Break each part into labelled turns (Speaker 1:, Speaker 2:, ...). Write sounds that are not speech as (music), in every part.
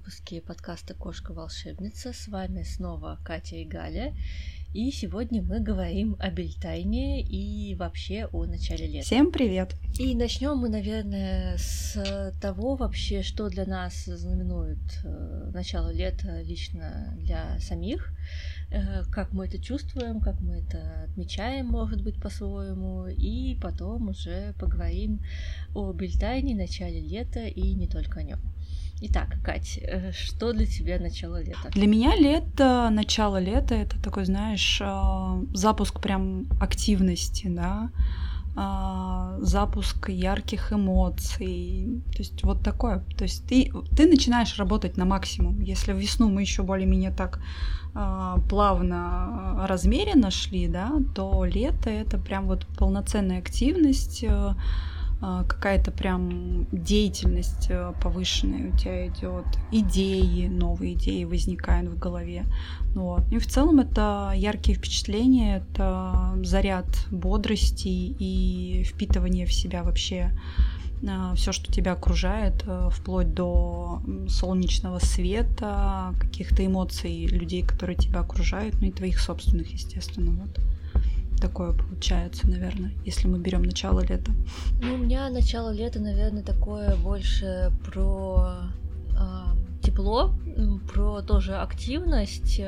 Speaker 1: выпуске подкаста «Кошка-волшебница». С вами снова Катя и Галя. И сегодня мы говорим о Бельтайне и вообще о начале лета.
Speaker 2: Всем привет!
Speaker 1: И начнем мы, наверное, с того вообще, что для нас знаменует э, начало лета лично для самих, э, как мы это чувствуем, как мы это отмечаем, может быть, по-своему, и потом уже поговорим о Бельтайне, начале лета и не только о нем. Итак, Кать, э, что для тебя начало лета?
Speaker 2: Для меня лето, начало лета, это такой, знаешь, э, запуск прям активности, да, а, запуск ярких эмоций, то есть вот такое. То есть ты, ты начинаешь работать на максимум. Если в весну мы еще более-менее так а, плавно, размеренно шли, да, то лето это прям вот полноценная активность, э, а, какая-то прям деятельность э, повышенная у тебя идет, идеи, новые идеи возникают в голове. Вот. И в целом это яркие впечатления, это заряд бодрости и впитывание в себя вообще а, все, что тебя окружает, э, вплоть до солнечного света, каких-то эмоций людей, которые тебя окружают, ну и твоих собственных, естественно. Вот такое получается, наверное, если мы берем начало лета?
Speaker 1: Ну, у меня начало лета, наверное, такое больше про э, тепло, про тоже активность.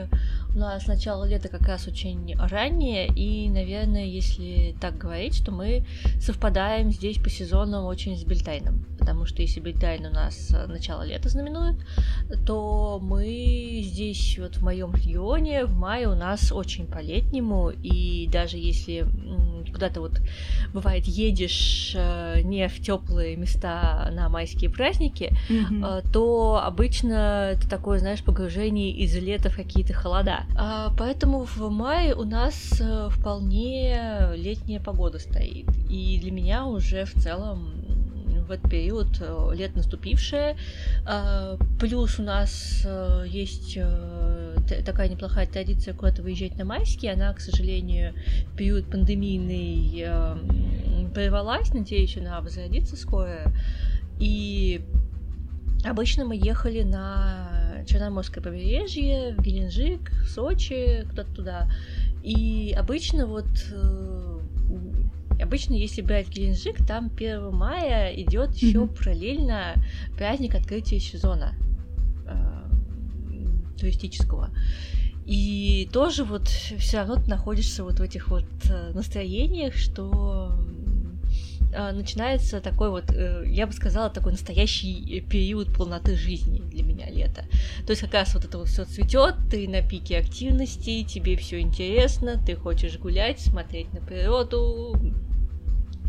Speaker 1: У нас начало лета как раз очень раннее, и, наверное, если так говорить, что мы совпадаем здесь по сезонам очень с Бельтайном. Потому что если Бельтайн у нас начало лета знаменует, то мы здесь, вот в моем регионе, в мае у нас очень по-летнему, и даже если куда-то вот бывает едешь э, не в теплые места на майские праздники, mm-hmm. то обычно это такое, знаешь, погружение из лета в какие-то холода. А, поэтому в мае у нас э, вполне летняя погода стоит. И для меня уже в целом в этот период лет наступившее. А, плюс у нас есть такая неплохая традиция куда-то выезжать на майские. Она, к сожалению, в период пандемийный э, прервалась. Надеюсь, она возродится скоро. И обычно мы ехали на Черноморское побережье, в Геленджик, в Сочи, куда-то туда. И обычно вот э, обычно, если брать Геленджик, там 1 мая идет еще mm-hmm. параллельно праздник открытия сезона туристического. И тоже вот все равно ты находишься вот в этих вот э, настроениях, что э, начинается такой вот, э, я бы сказала, такой настоящий период полноты жизни для меня лето. То есть как раз вот это вот все цветет, ты на пике активности, тебе все интересно, ты хочешь гулять, смотреть на природу,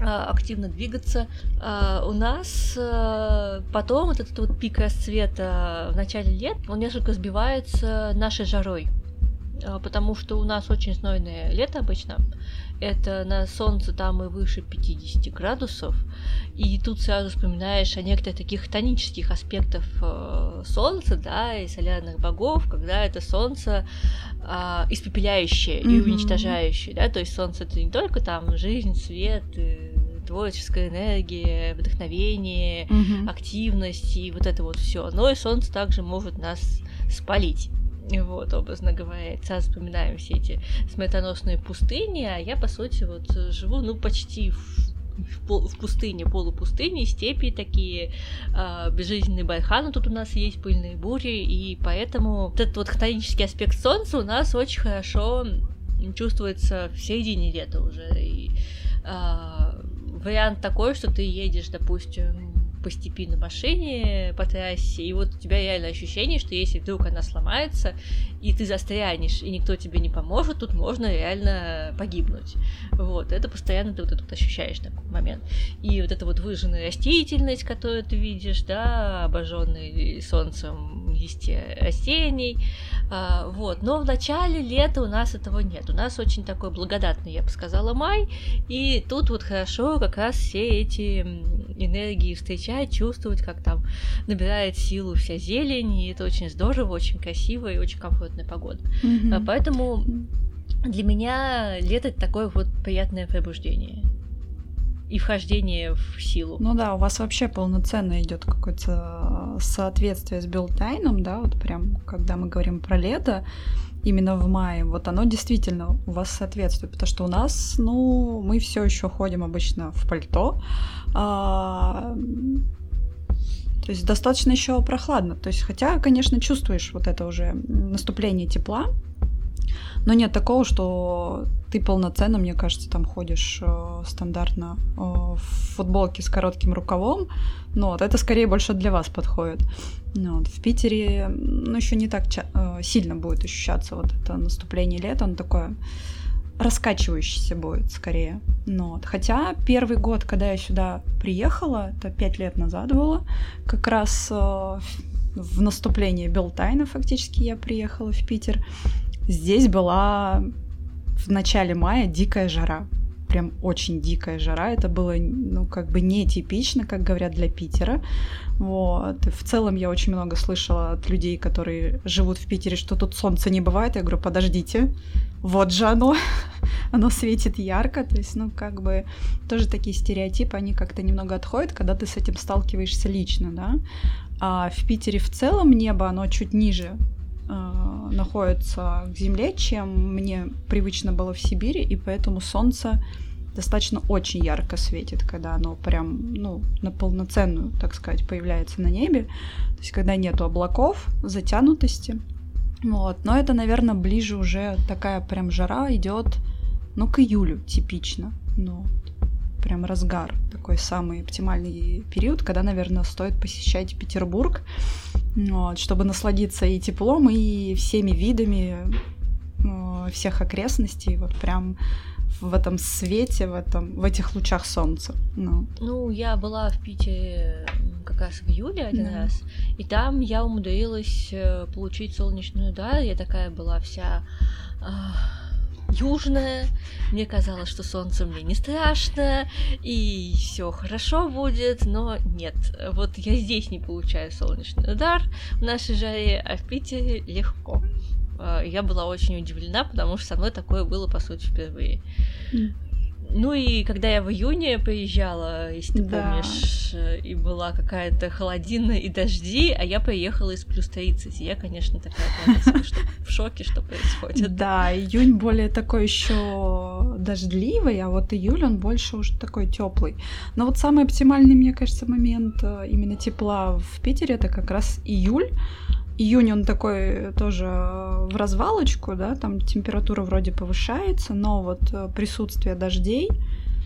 Speaker 1: а, активно двигаться. А, у нас а, потом вот этот вот пик расцвета в начале лет, он несколько сбивается нашей жарой потому что у нас очень знойное лето обычно. Это на солнце там и выше 50 градусов. И тут сразу вспоминаешь о некоторых таких тонических аспектах э, солнца, да, и солярных богов, когда это солнце э, испепеляющее mm-hmm. и уничтожающее, да, то есть солнце это не только там жизнь, свет, и творческая энергия, вдохновение, mm-hmm. активность и вот это вот все. Но и солнце также может нас спалить. Вот, образно говоря, сейчас вспоминаем все эти смертоносные пустыни, а я, по сути, вот живу, ну, почти в в, в пустыне, полупустыне, степи такие, э, безжизненные барханы тут у нас есть, пыльные бури, и поэтому этот вот хтонический аспект солнца у нас очень хорошо чувствуется в середине лета уже. И, э, вариант такой, что ты едешь, допустим, по степи на машине, по трассе, и вот у тебя реально ощущение, что если вдруг она сломается, и ты застрянешь, и никто тебе не поможет, тут можно реально погибнуть. Вот, это постоянно ты вот это вот ощущаешь такой момент. И вот эта вот выжженная растительность, которую ты видишь, да, обожженные солнцем листья растений, а, вот. Но в начале лета у нас этого нет. У нас очень такой благодатный, я бы сказала, май, и тут вот хорошо как раз все эти энергии встречать, чувствовать, как там набирает силу вся зелень, и это очень здорово, очень красиво и очень комфортная погода. Mm-hmm. Поэтому для меня лето это такое вот приятное пробуждение. и вхождение в силу.
Speaker 2: Ну да, у вас вообще полноценно идет какое-то соответствие с билтайном, да, вот прям, когда мы говорим про лето, именно в мае, вот оно действительно у вас соответствует, потому что у нас, ну, мы все еще ходим обычно в пальто, а, то есть достаточно еще прохладно. То есть, хотя, конечно, чувствуешь вот это уже наступление тепла, но нет такого, что ты полноценно, мне кажется, там ходишь э, стандартно э, в футболке с коротким рукавом. Но вот это скорее больше для вас подходит. Ну, вот, в Питере, ну, еще не так э, сильно будет ощущаться вот это наступление лета, оно такое раскачивающийся будет скорее. Ну, вот. Хотя первый год, когда я сюда приехала, это пять лет назад было, как раз э, в наступление Белтайна фактически я приехала в Питер. Здесь была в начале мая дикая жара. Прям очень дикая жара. Это было, ну, как бы нетипично, как говорят, для Питера. Вот. И в целом я очень много слышала от людей, которые живут в Питере, что тут солнца не бывает. Я говорю, подождите, вот же оно, (laughs) оно светит ярко, то есть, ну, как бы, тоже такие стереотипы, они как-то немного отходят, когда ты с этим сталкиваешься лично, да. А в Питере в целом небо, оно чуть ниже э, находится к земле, чем мне привычно было в Сибири, и поэтому солнце достаточно очень ярко светит, когда оно прям, ну, на полноценную, так сказать, появляется на небе. То есть, когда нету облаков, затянутости. Вот. Но это, наверное, ближе уже такая прям жара идет, ну, к июлю типично. Ну, прям разгар, такой самый оптимальный период, когда, наверное, стоит посещать Петербург, вот, чтобы насладиться и теплом, и всеми видами э, всех окрестностей, вот прям в этом свете, в, этом, в этих лучах солнца. Ну.
Speaker 1: ну, я была в Питере как раз в июле один да. раз, и там я умудрилась э, получить солнечный удар, я такая была вся южная. Мне казалось, что солнце мне не страшно, и все хорошо будет, но нет. Вот я здесь не получаю солнечный удар в нашей жаре, а в Питере легко. А, я была очень удивлена, потому что со мной такое было, по сути, впервые. Ну и когда я в июне приезжала, если ты да. помнишь, э, и была какая-то холодина и дожди, а я приехала из плюс 30. И я, конечно, такая в шоке, что происходит.
Speaker 2: Да, июнь более такой еще дождливый, а вот июль он больше уже такой теплый. Но вот самый оптимальный, мне кажется, момент э, именно тепла в Питере это как раз июль. Июнь он такой тоже в развалочку, да, там температура вроде повышается, но вот э, присутствие дождей,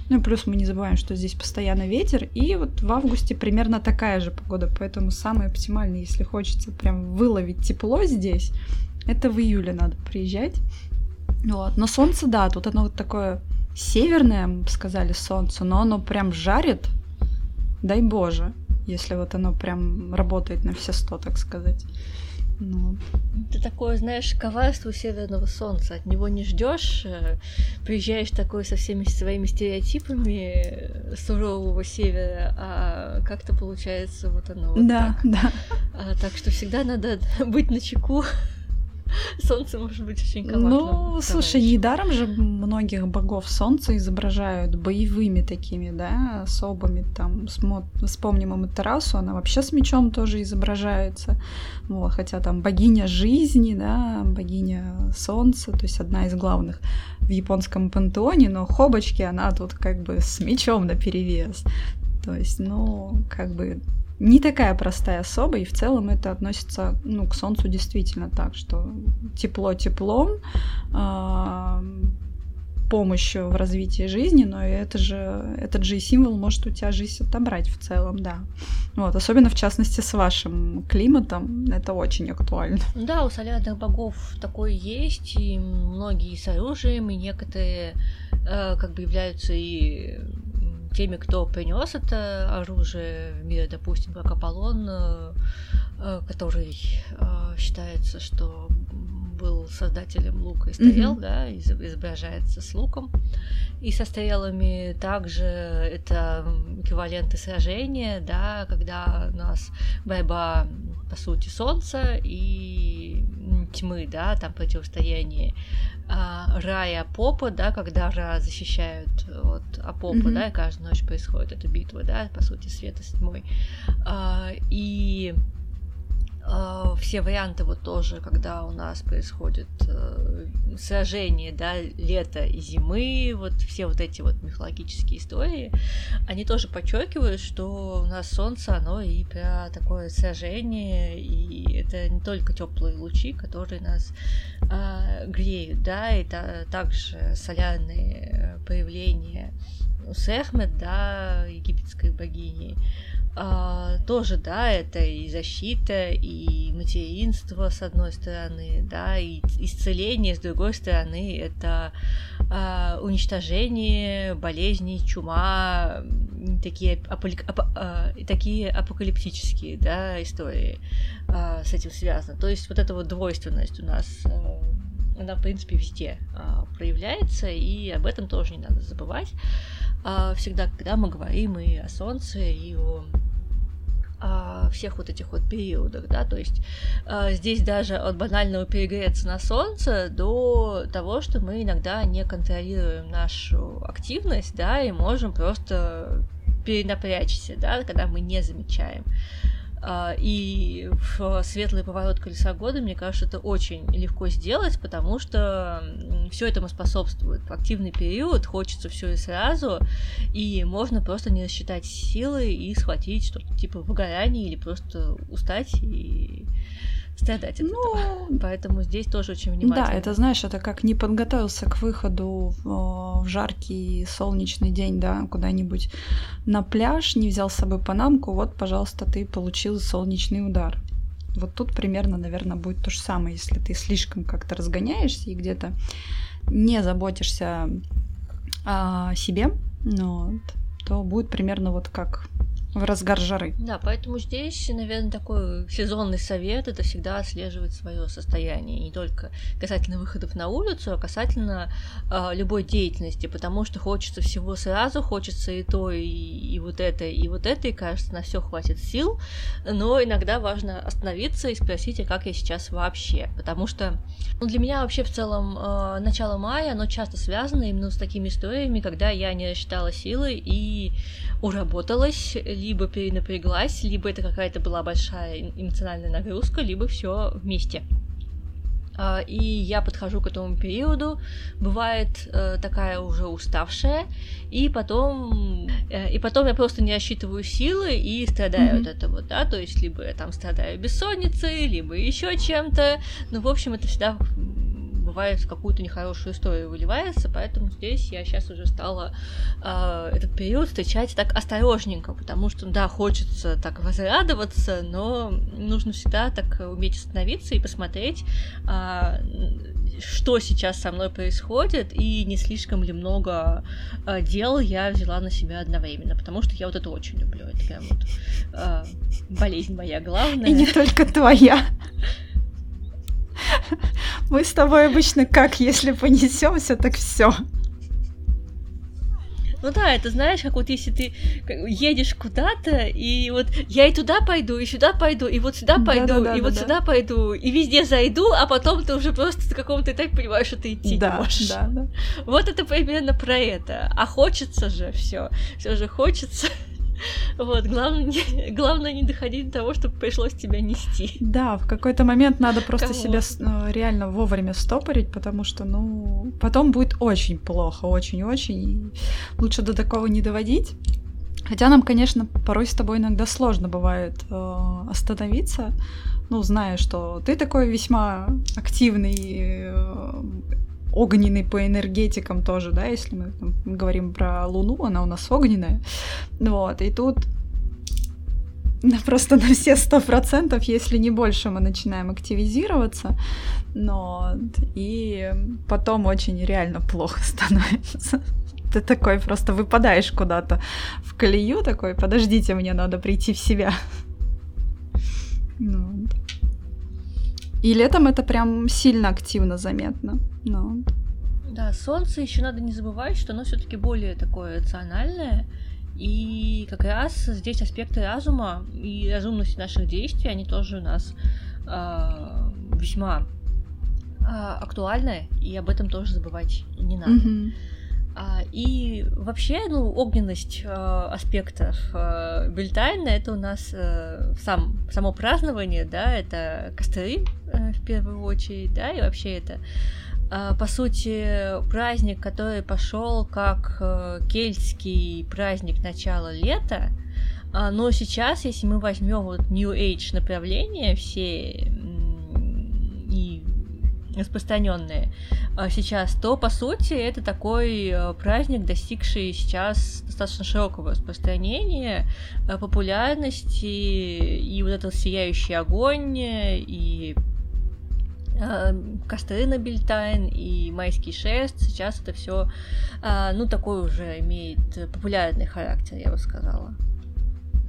Speaker 2: ну и плюс мы не забываем, что здесь постоянно ветер, и вот в августе примерно такая же погода, поэтому самый оптимальный, если хочется прям выловить тепло здесь, это в июле надо приезжать. Вот. Но солнце, да, тут оно вот такое северное, мы бы сказали, солнце, но оно прям жарит, дай боже если вот оно прям работает на все сто, так сказать. Ну.
Speaker 1: Ты такое, знаешь, коварство северного солнца. От него не ждешь, э, приезжаешь такой со всеми своими стереотипами э, сурового севера, а как-то получается вот оно вот
Speaker 2: да,
Speaker 1: так.
Speaker 2: Да.
Speaker 1: А, так что всегда надо (laughs) быть на чеку. (laughs) Солнце может быть очень коварным.
Speaker 2: Ну, слушай, недаром же многих богов солнца изображают боевыми такими, да, особыми. Там вспомним Аматерасу, она вообще с мечом тоже изображается. Вот, хотя там богиня жизни, да, богиня солнца, то есть одна из главных в японском пантеоне, но Хобочки, она тут как бы с мечом на перевес. То есть, ну, как бы не такая простая особа, и в целом это относится ну, к Солнцу действительно так, что тепло теплом, э, помощь в развитии жизни, но это же, этот же символ может у тебя жизнь отобрать в целом, да. Вот, особенно в частности с вашим климатом, это очень актуально.
Speaker 1: Да, у солярных богов такое есть, и многие с оружием, и некоторые э, как бы являются и теми, кто принес это оружие в мир, допустим, как Аполлон, э, э, который э, считается, что был создателем лука и стрел, mm-hmm. да, изображается с луком. И со стрелами также это эквиваленты сражения, да, когда у нас борьба, по сути, солнца и тьмы, да, там противостояние а, Ра и Апопа, да, когда Ра защищают от Апопа, mm-hmm. да, и каждую ночь происходит эта битва, да, по сути, света с тьмой. А, и все варианты вот тоже, когда у нас происходит э, сражение, да, лета и зимы, вот все вот эти вот мифологические истории, они тоже подчеркивают, что у нас солнце, оно и про такое сражение, и это не только теплые лучи, которые нас э, греют, да, это также солярные проявления Сехмет, да, египетской богини, а, тоже, да, это и защита, и материнство, с одной стороны, да, и исцеление, с другой стороны, это а, уничтожение, болезни, чума, такие, аполи... ап... а, такие апокалиптические, да, истории а, с этим связаны. То есть вот эта вот двойственность у нас а, она, в принципе, везде а, проявляется, и об этом тоже не надо забывать. А, всегда, когда мы говорим и о Солнце, и о всех вот этих вот периодах, да, то есть а, здесь даже от банального перегреться на солнце до того, что мы иногда не контролируем нашу активность, да, и можем просто перенапрячься, да, когда мы не замечаем. А, и в светлый поворот колеса года, мне кажется, это очень легко сделать, потому что все этому способствует. В активный период хочется все и сразу, и можно просто не рассчитать силы и схватить что-то типа выгорание или просто устать и страдать ну. Поэтому здесь тоже очень внимательно.
Speaker 2: Да, это, знаешь, это как не подготовился к выходу в, в жаркий солнечный день, да, куда-нибудь на пляж, не взял с собой панамку, вот, пожалуйста, ты получил солнечный удар. Вот тут примерно, наверное, будет то же самое, если ты слишком как-то разгоняешься и где-то не заботишься о себе, ну, то будет примерно вот как в разгар жары.
Speaker 1: Да, поэтому здесь, наверное, такой сезонный совет это всегда отслеживать свое состояние, не только касательно выходов на улицу, а касательно э, любой деятельности, потому что хочется всего сразу, хочется и то, и, и вот это, и вот это, и кажется, на все хватит сил, но иногда важно остановиться и спросить, а как я сейчас вообще, потому что ну, для меня вообще в целом э, начало мая, оно часто связано именно с такими историями, когда я не рассчитала силы и уработалась, либо перенапряглась, либо это какая-то была большая эмоциональная нагрузка, либо все вместе. А, и я подхожу к этому периоду, бывает э, такая уже уставшая, и потом, э, и потом я просто не рассчитываю силы и страдаю mm-hmm. от этого, да, то есть либо я там страдаю бессонницей, либо еще чем-то, ну, в общем, это всегда бывает какую-то нехорошую историю выливается, поэтому здесь я сейчас уже стала э, этот период встречать так осторожненько, потому что, да, хочется так возрадоваться, но нужно всегда так уметь остановиться и посмотреть, э, что сейчас со мной происходит, и не слишком ли много э, дел я взяла на себя одновременно, потому что я вот это очень люблю, это прям вот э, болезнь моя главная.
Speaker 2: И не только твоя. Мы с тобой обычно как, если понесемся, так все.
Speaker 1: Ну да, это знаешь, как вот если ты едешь куда-то, и вот я и туда пойду, и сюда пойду, и вот сюда пойду, да, да, и да, вот да. сюда пойду, и везде зайду, а потом ты уже просто в каком-то этапе понимаешь, что ты идти да, не можешь. Да, да. Вот это примерно про это. А хочется же все, все же хочется. Вот, главное (laughs) главное не доходить до того, чтобы пришлось тебя нести.
Speaker 2: Да, в какой-то момент надо просто Кому? себя ну, реально вовремя стопорить, потому что, ну, потом будет очень плохо, очень-очень. Лучше до такого не доводить. Хотя нам, конечно, порой с тобой иногда сложно бывает э, остановиться, ну, зная, что ты такой весьма активный, э, огненный по энергетикам тоже, да, если мы там, говорим про Луну, она у нас огненная. Вот, и тут просто на все сто процентов, если не больше, мы начинаем активизироваться, но и потом очень реально плохо (laughs) становится. Ты такой просто выпадаешь куда-то в колею такой, подождите, мне надо прийти в себя. (laughs) Ну, и летом это прям сильно активно заметно. Но...
Speaker 1: Да, солнце еще надо не забывать, что оно все-таки более такое рациональное. И как раз здесь аспекты разума и разумности наших действий, они тоже у нас э, весьма а, актуальное, и об этом тоже забывать не надо. Mm-hmm. А, и вообще, ну, огненность э, аспектов Бельтайна это у нас э, сам, само празднование, да, это костры э, в первую очередь, да, и вообще это по сути праздник, который пошел как э, кельтский праздник начала лета, но сейчас, если мы возьмем вот New Age направление все и распространенные а, сейчас, то по сути это такой э, праздник, достигший сейчас достаточно широкого распространения, э, популярности и вот этот сияющий огонь и э, костры на Бельтайн и майский шест, сейчас это все, ну, такой уже имеет популярный характер, я бы сказала.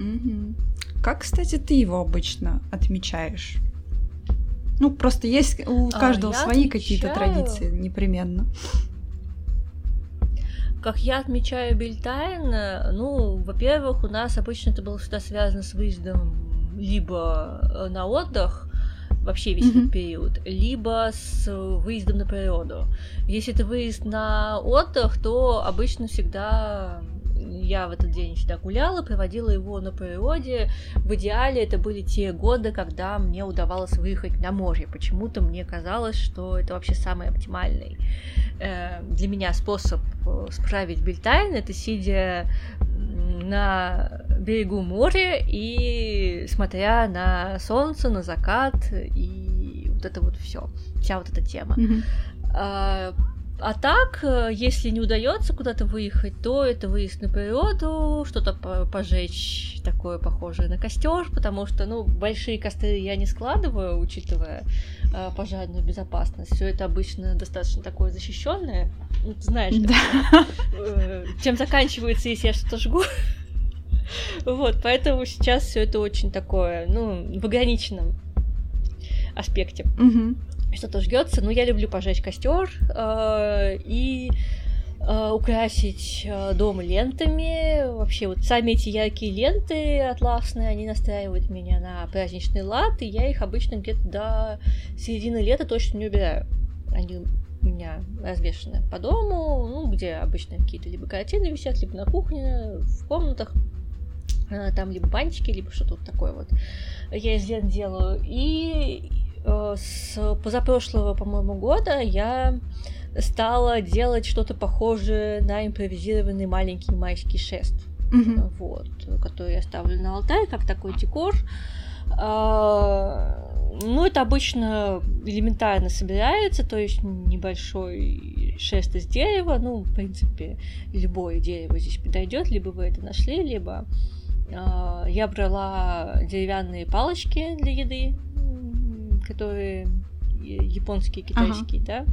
Speaker 2: Угу. Как, кстати, ты его обычно отмечаешь? Ну, просто есть у а, каждого а, свои какие-то традиции непременно.
Speaker 1: Как я отмечаю Бельтайн, ну, во-первых, у нас обычно это было всегда связано с выездом либо э, на отдых, вообще весь mm-hmm. этот период, либо с выездом на природу. Если это выезд на отдых, то обычно всегда я в этот день всегда гуляла, проводила его на природе. В идеале это были те годы, когда мне удавалось выехать на море. Почему-то мне казалось, что это вообще самый оптимальный э, для меня способ э, справить бельтайн. Это сидя на берегу моря и смотря на солнце, на закат и вот это вот все, вся вот эта тема. Mm-hmm. А так, э, если не удается куда-то выехать, то это выезд на природу, что-то пожечь такое похожее на костер, потому что, ну, большие костры я не складываю, учитывая э, пожарную безопасность. Все это обычно достаточно такое защищенное. Ну, ты знаешь, да. э, чем заканчивается, если я что-то жгу. Вот, поэтому сейчас все это очень такое, ну, в ограниченном аспекте. Угу что-то жгется. Но я люблю пожечь костер э, и э, украсить э, дом лентами. Вообще, вот сами эти яркие ленты атласные, они настраивают меня на праздничный лад, и я их обычно где-то до середины лета точно не убираю. Они у меня развешаны по дому, ну, где обычно какие-то либо картины висят, либо на кухне, в комнатах. Там либо бантики, либо что-то вот такое вот. Я из лент делаю. И с позапрошлого, по-моему, года я стала делать что-то похожее на импровизированный маленький майский шест. Mm-hmm. Вот, который я ставлю на алтарь, как такой декор. А, ну, это обычно элементарно собирается, то есть небольшой шест из дерева. Ну, в принципе, любое дерево здесь подойдет, либо вы это нашли, либо а, я брала деревянные палочки для еды, которые японские, китайские, ага. да.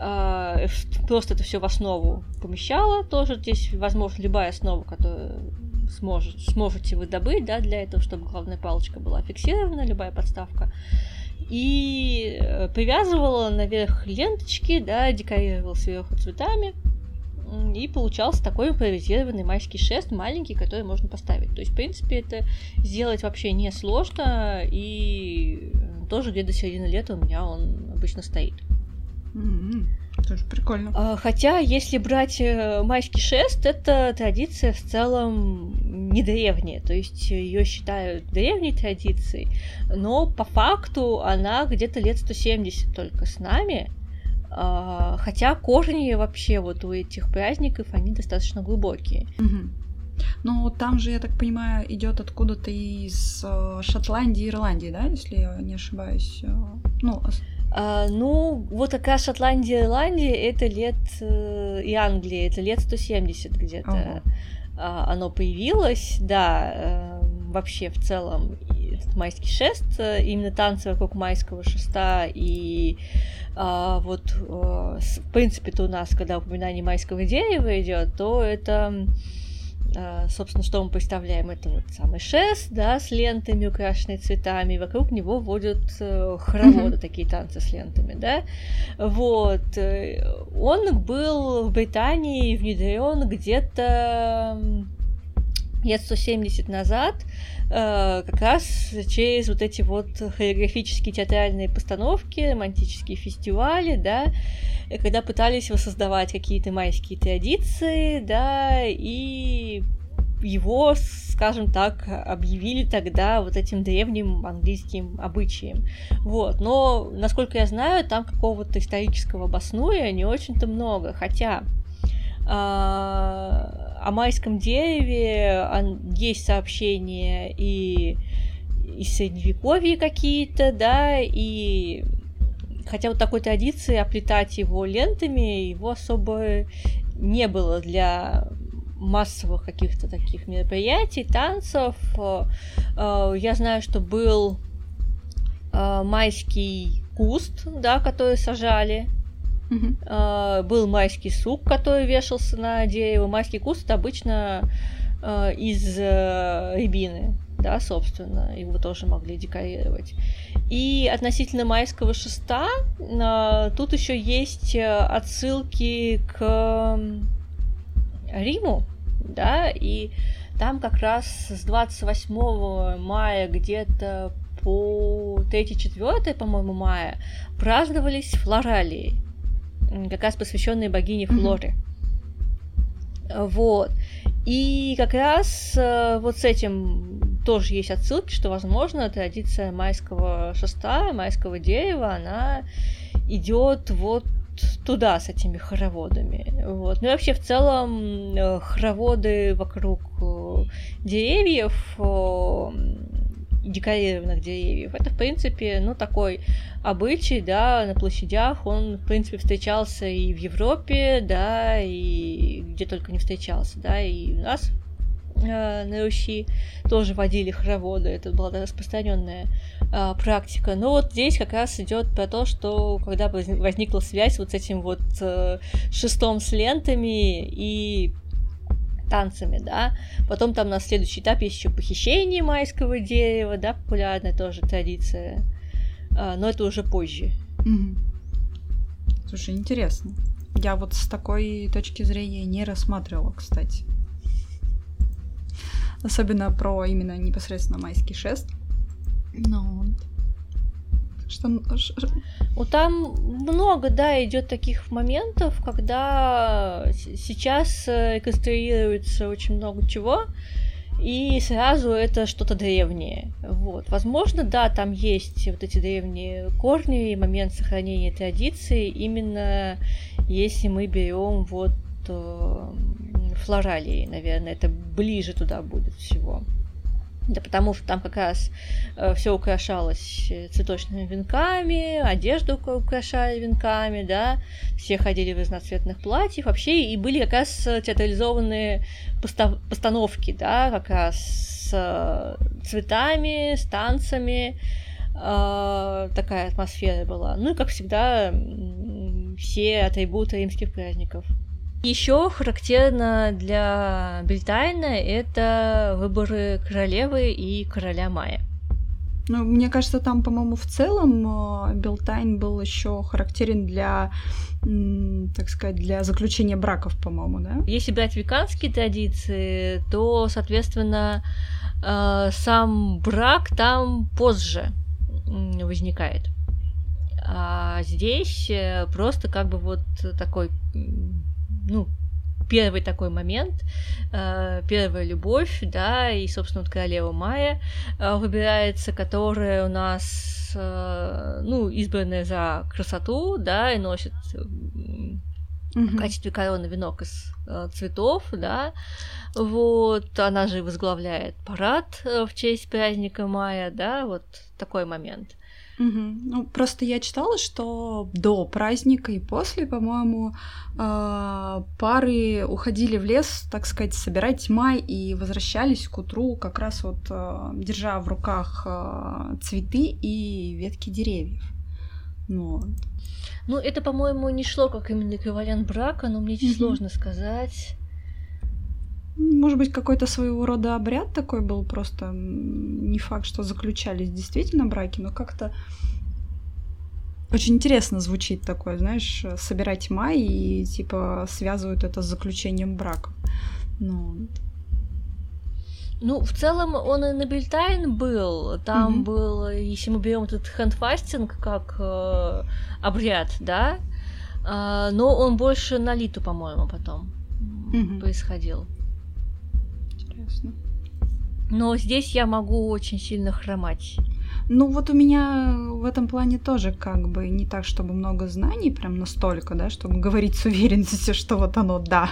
Speaker 1: А, просто это все в основу помещала. Тоже здесь, возможно, любая основа, которую сможет, сможете вы добыть, да, для этого, чтобы главная палочка была фиксирована, любая подставка. И э, привязывала наверх ленточки, да, декорировала сверху цветами. И получался такой импровизированный майский шест, маленький, который можно поставить. То есть, в принципе, это сделать вообще не сложно, и тоже где-то середины лета у меня он обычно стоит.
Speaker 2: Mm-hmm. Тоже прикольно.
Speaker 1: А, хотя, если брать э, майский шест, это традиция в целом не древняя, то есть ее считают древней традицией, но по факту она где-то лет 170 только с нами, а, хотя корни вообще вот у этих праздников, они достаточно глубокие.
Speaker 2: Угу. Ну, там же, я так понимаю, идет откуда-то из э, Шотландии и Ирландии, да, если я не ошибаюсь. Э,
Speaker 1: ну, а, ну, вот такая Шотландия и Ирландия это лет э, и Англия, это лет 170 где-то. Ага. А, оно появилось, да, вообще в целом этот майский шест, именно танцы вокруг майского шеста и а, вот в принципе-то у нас, когда упоминание майского дерева идет, то это собственно, что мы представляем? Это вот самый шест, да, с лентами, украшенными цветами, и вокруг него водят э, хороводы, mm-hmm. такие танцы с лентами, да. Вот. Э, он был в Британии внедрен где-то лет 170 назад, как раз через вот эти вот хореографические театральные постановки, романтические фестивали, да, когда пытались воссоздавать какие-то майские традиции, да, и его, скажем так, объявили тогда вот этим древним английским обычаем. Вот. Но, насколько я знаю, там какого-то исторического обоснуя не очень-то много. Хотя а, о майском дереве есть сообщения и из средневековья какие-то, да, и хотя вот такой традиции оплетать его лентами, его особо не было для массовых каких-то таких мероприятий, танцев. Э, э, я знаю, что был э, майский куст, да, который сажали. Mm-hmm. Был майский сук, который вешался на дерево. Майский куст обычно из рябины, да, собственно, его тоже могли декорировать. И относительно майского шеста, тут еще есть отсылки к Риму, да, и там как раз с 28 мая где-то по 3-4, по-моему, мая праздновались флоралии, как раз посвященные богине Флоре. Mm-hmm. Вот. И как раз э, вот с этим тоже есть отсылки, что, возможно, традиция майского шеста, майского дерева, она идет вот туда с этими хороводами. Вот. Ну и вообще в целом э, хороводы вокруг э, деревьев, декорированных деревьев, это, в принципе, ну, такой обычай, да, на площадях, он, в принципе, встречался и в Европе, да, и где только не встречался, да, и у нас э, на Руси тоже водили хороводы, это была распространенная э, практика. Но вот здесь как раз идет про то, что когда возникла связь вот с этим вот э, шестом с лентами и танцами, да. Потом там на следующий этап есть еще похищение майского дерева, да, популярная тоже традиция. А, но это уже позже.
Speaker 2: Угу. Слушай, интересно. Я вот с такой точки зрения не рассматривала, кстати. Особенно про именно непосредственно майский шест. Ну вот.
Speaker 1: Что... Ну, там много, да, идет таких моментов, когда сейчас э, реконструируется очень много чего, и сразу это что-то древнее. Вот. Возможно, да, там есть вот эти древние корни и момент сохранения традиции, именно если мы берем вот э, флоралии, наверное, это ближе туда будет всего. Да потому что там как раз э, все украшалось э, цветочными венками, одежду украшали венками, да, все ходили в разноцветных платьях, вообще, и были как раз театрализованные постав- постановки, да, как раз с э, цветами, с танцами, э, такая атмосфера была. Ну и, как всегда, все атрибуты римских праздников. Еще характерно для Бритайна это выборы королевы и короля Мая.
Speaker 2: Ну, мне кажется, там, по-моему, в целом э, Белтайн был еще характерен для, так сказать, для заключения браков, по-моему, да?
Speaker 1: Если брать веканские традиции, то, соответственно, э, сам брак там позже возникает. А здесь э, просто как бы вот такой ну, первый такой момент, э, первая любовь, да, и, собственно, вот королева Майя э, выбирается, которая у нас, э, ну, избранная за красоту, да, и носит в качестве короны венок из цветов, да, вот, она же возглавляет парад в честь праздника мая, да, вот такой момент.
Speaker 2: Угу. Ну, просто я читала, что до праздника и после, по-моему, э, пары уходили в лес, так сказать, собирать май и возвращались к утру, как раз вот э, держа в руках э, цветы и ветки деревьев. Ну,
Speaker 1: ну, это, по-моему, не шло как именно эквивалент брака, но мне угу. сложно сказать.
Speaker 2: Может быть, какой-то своего рода обряд такой был, просто не факт, что заключались действительно браки, но как-то очень интересно звучит такое, знаешь, собирать май и типа связывают это с заключением брака. Ну,
Speaker 1: Ну, в целом он и на Бельтайн был. Там mm-hmm. был, если мы берем этот хендфастинг как э, обряд, да, э, но он больше на литу, по-моему, потом mm-hmm. происходил.
Speaker 2: Интересно.
Speaker 1: Но здесь я могу очень сильно хромать.
Speaker 2: Ну вот у меня в этом плане тоже как бы не так, чтобы много знаний, прям настолько, да, чтобы говорить с уверенностью, что вот оно да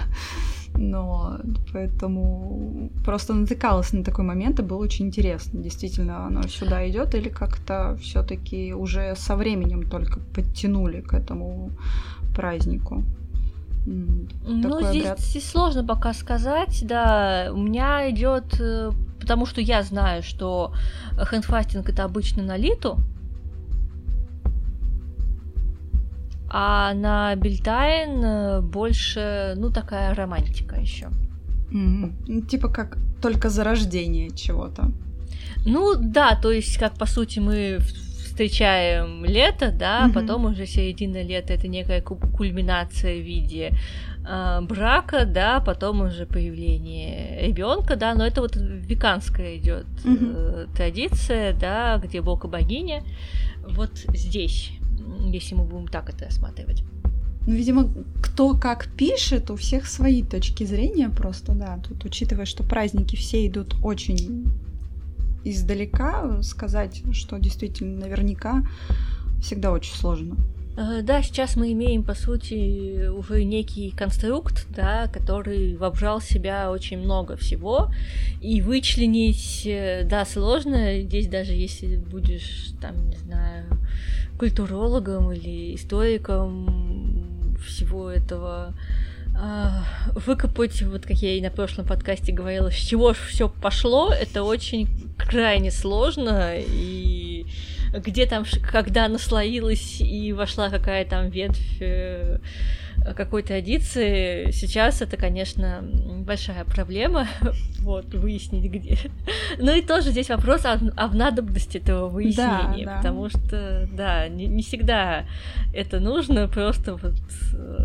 Speaker 2: но поэтому просто натыкалась на такой момент, и было очень интересно, действительно оно сюда идет или как-то все-таки уже со временем только подтянули к этому празднику.
Speaker 1: Ну, здесь, здесь сложно пока сказать, да. У меня идет, э, потому что я знаю, что хендфастинг это обычно на литу, А на Бельтайн э, больше, ну, такая романтика еще.
Speaker 2: Mm-hmm. Типа как только зарождение чего-то.
Speaker 1: Ну да, то есть как по сути мы встречаем лето, да, mm-hmm. потом уже середина лета это некая кульминация в виде э, брака, да, потом уже появление ребенка, да, но это вот веканская идет mm-hmm. э, традиция, да, где бог и богиня. Вот здесь если мы будем так это рассматривать.
Speaker 2: Ну, видимо, кто как пишет, у всех свои точки зрения просто, да. Тут, учитывая, что праздники все идут очень издалека, сказать, что действительно наверняка всегда очень сложно.
Speaker 1: Э, да, сейчас мы имеем, по сути, уже некий конструкт, да, который вобрал в себя очень много всего, и вычленить, э, да, сложно, здесь даже если будешь, там, не знаю, культурологом или историком всего этого выкопать, вот как я и на прошлом подкасте говорила, с чего все пошло, это очень крайне сложно, и где там, когда наслоилась и вошла какая там ветвь какой-то традиции, сейчас это, конечно, большая проблема, (laughs) вот, выяснить где. Ну и тоже здесь вопрос о, о надобности этого выяснения, да, да. потому что, да, не, не всегда это нужно, просто вот,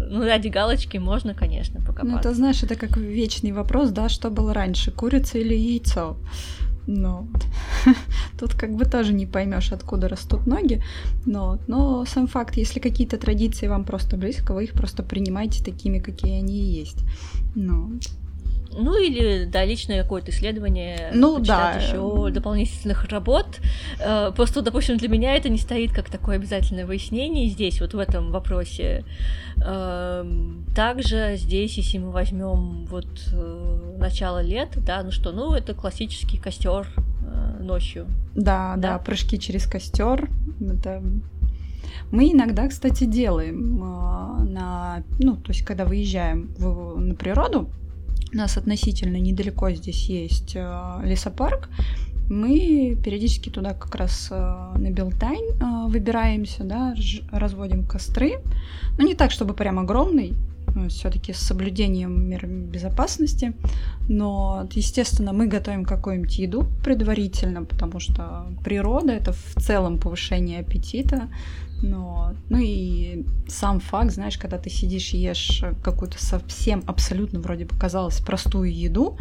Speaker 1: ну, ради галочки можно, конечно, покопаться.
Speaker 2: Ну, это, знаешь, это как вечный вопрос, да, что было раньше, курица или яйцо? Но (laughs) тут как бы тоже не поймешь, откуда растут ноги. Но, но сам факт, если какие-то традиции вам просто близко, вы их просто принимаете такими, какие они и есть. Но
Speaker 1: ну или да, личное какое-то исследование,
Speaker 2: ну да,
Speaker 1: еще дополнительных работ. Э, просто, допустим, для меня это не стоит как такое обязательное выяснение здесь, вот в этом вопросе. Эм, также здесь, если мы возьмем вот э, начало лета, да, ну что, ну это классический костер ночью.
Speaker 2: Да, да, да, прыжки через костер. Это мы иногда, кстати, делаем на, ну, то есть, когда выезжаем в, на природу, у нас относительно недалеко здесь есть э, лесопарк. Мы периодически туда как раз э, на Белтайн э, выбираемся, да, разводим костры. Ну, не так, чтобы прям огромный, все-таки с соблюдением мер безопасности. Но, естественно, мы готовим какую-нибудь еду предварительно, потому что природа это в целом повышение аппетита. Но, ну и сам факт, знаешь, когда ты сидишь и ешь какую-то совсем абсолютно вроде бы казалось простую еду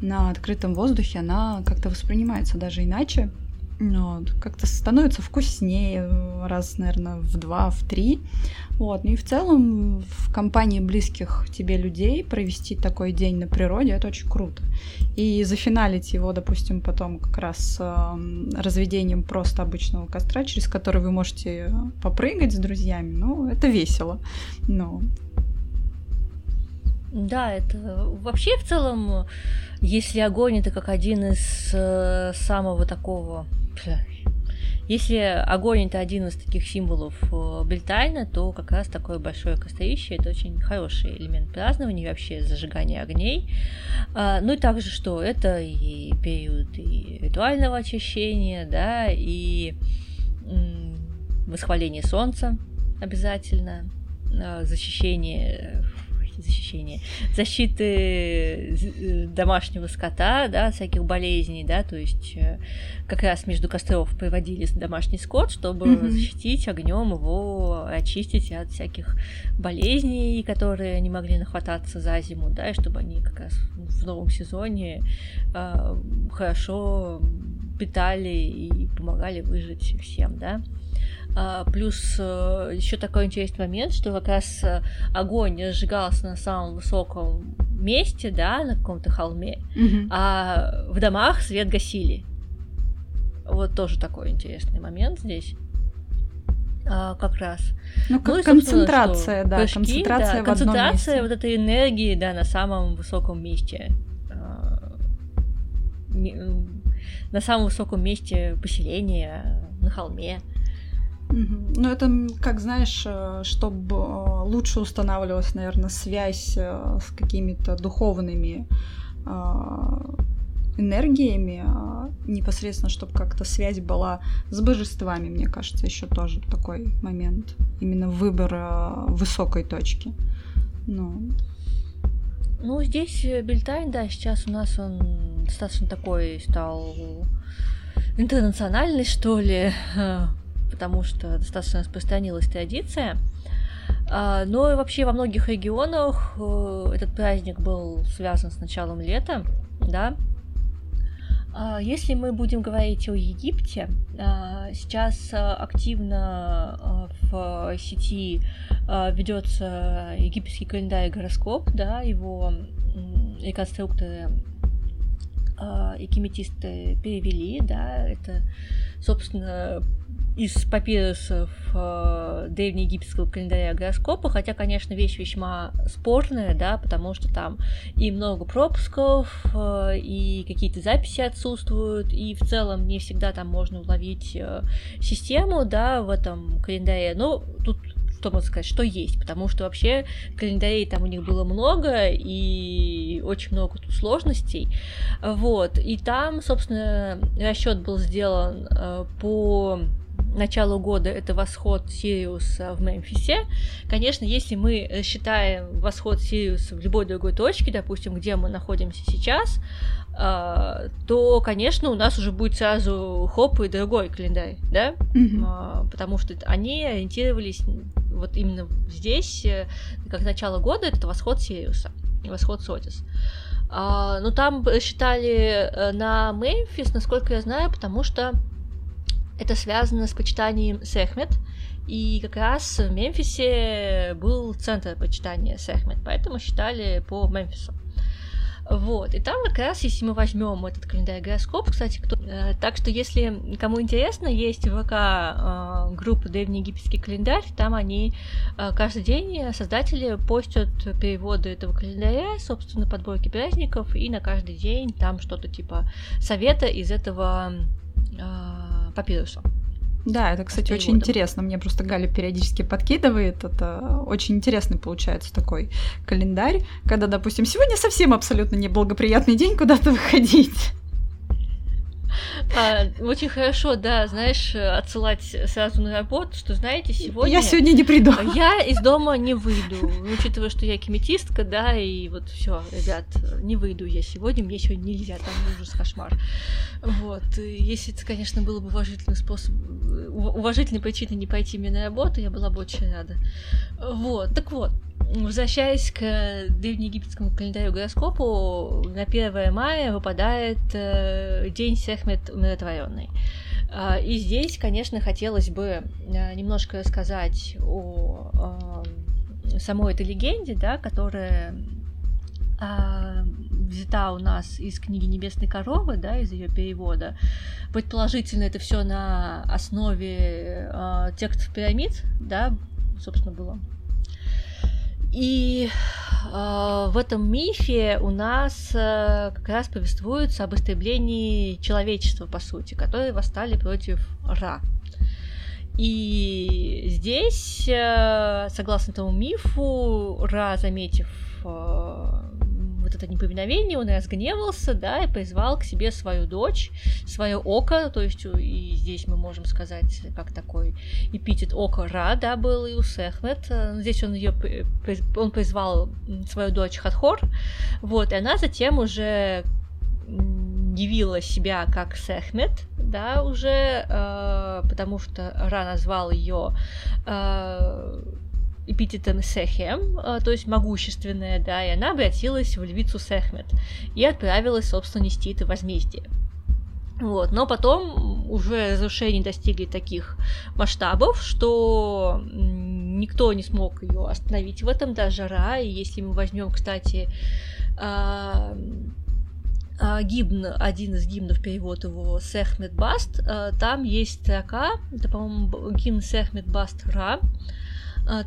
Speaker 2: на открытом воздухе, она как-то воспринимается даже иначе. Ну, как-то становится вкуснее раз, наверное, в два, в три. Вот. Ну и в целом в компании близких тебе людей провести такой день на природе это очень круто. И зафиналить его, допустим, потом как раз э, разведением просто обычного костра, через который вы можете попрыгать с друзьями, ну, это весело. Ну,
Speaker 1: да, это вообще в целом, если огонь это как один из э, самого такого если огонь это один из таких символов э, Британии, то как раз такое большое кострище это очень хороший элемент празднования вообще зажигания огней. А, ну и также, что это и период и ритуального очищения, да, и восхваление солнца обязательно, а, защищение защищения, защиты э, домашнего скота, да, всяких болезней, да, то есть э, как раз между костров приводили домашний скот, чтобы mm-hmm. защитить огнем его, очистить от всяких болезней, которые они могли нахвататься за зиму, да, и чтобы они как раз в новом сезоне э, хорошо питали и помогали выжить всем, да. А, плюс э, еще такой интересный момент, что как раз э, огонь сжигался на самом высоком месте, да, на каком-то холме, mm-hmm. а в домах свет гасили. Вот тоже такой интересный момент здесь. А, как раз.
Speaker 2: Ну, как ну, концентрация, да, прыжки, концентрация,
Speaker 1: да, концентрация вот этой энергии, да, на самом высоком месте. А, на самом высоком месте поселения, на холме.
Speaker 2: Ну, это, как знаешь, э, чтобы э, лучше устанавливалась, наверное, связь э, с какими-то духовными энергиями, а непосредственно, чтобы как-то связь была с божествами, мне кажется, еще тоже такой момент. Именно выбор высокой точки. Ну.
Speaker 1: Ну, здесь Бельтайн, да, сейчас у нас он достаточно такой стал интернациональный, что ли, (laughs) потому что достаточно распространилась традиция. А, но и вообще во многих регионах э, этот праздник был связан с началом лета, да. А, если мы будем говорить о Египте, а, сейчас активно в сети ведется египетский календарь гороскоп, да, его реконструкторы и кеметисты перевели, да, это, собственно, из папирусов э, древнеегипетского календаря гороскопа, хотя, конечно, вещь весьма спорная, да, потому что там и много пропусков, э, и какие-то записи отсутствуют, и в целом не всегда там можно уловить э, систему, да, в этом календаре. Но тут что можно сказать, что есть, потому что вообще календарей там у них было много, и очень много тут сложностей, вот, и там, собственно, расчет был сделан э, по началу года это восход Сириуса в Мемфисе. Конечно, если мы считаем восход Сириуса в любой другой точке, допустим, где мы находимся сейчас, а, то, конечно, у нас уже будет сразу хоп и другой календарь, да, mm-hmm. потому что они ориентировались вот именно здесь, э, как начало года, это восход Сириуса, восход Сотис. А, но там считали э, на Мемфис, насколько я знаю, потому что это связано с почитанием Сехмет, и как раз в Мемфисе был центр почитания Сехмет, поэтому считали по Мемфису. Вот, и там как раз, если мы возьмем этот календарь гороскоп, кстати, кто... Э, так что если кому интересно, есть в ВК э, группа древнеегипетский календарь, там они э, каждый день создатели постят переводы этого календаря, собственно, подборки праздников, и на каждый день там что-то типа совета из этого э, папирусу.
Speaker 2: Да, это, кстати, очень интересно. Мне просто Галя периодически подкидывает. Это очень интересный получается такой календарь, когда, допустим, сегодня совсем абсолютно неблагоприятный день куда-то выходить.
Speaker 1: А, очень хорошо, да, знаешь, отсылать сразу на работу, что, знаете, сегодня...
Speaker 2: Я сегодня не приду.
Speaker 1: Я из дома не выйду, учитывая, что я кеметистка, да, и вот все, ребят, не выйду я сегодня, мне сегодня нельзя, там ужас, кошмар. Вот, если это, конечно, было бы уважительный способ, уважительной причины не пойти мне на работу, я была бы очень рада. Вот, так вот, Возвращаясь к древнеегипетскому календарю гороскопу, на 1 мая выпадает э, День Сехмет умиротворенный. Э, и здесь, конечно, хотелось бы э, немножко рассказать о э, самой этой легенде, да, которая э, взята у нас из книги Небесной коровы, да, из ее перевода. Предположительно, это все на основе текстов пирамид, да, собственно, было и э, в этом мифе у нас э, как раз повествуется об истреблении человечества, по сути, которые восстали против Ра. И здесь, э, согласно этому мифу, Ра, заметив э, это неповиновение, он разгневался, да, и призвал к себе свою дочь, свое око, то есть и здесь мы можем сказать, как такой эпитет око Ра, да, был и у Сехмет. Здесь он ее, он призвал свою дочь Хатхор, вот, и она затем уже явила себя как Сехмет, да, уже, э, потому что Ра назвал ее э, эпитетом Сехем, э, то есть могущественная, да, и она обратилась в львицу Сехмет и отправилась, собственно, нести это возмездие. Вот. Но потом уже разрушения достигли таких масштабов, что никто не смог ее остановить в этом, даже Ра. И если мы возьмем, кстати, а, а, гимн, один из гимнов, перевод его Сехмет Баст, а, там есть строка, это, по-моему, гимн Сехмет Баст Ра, а,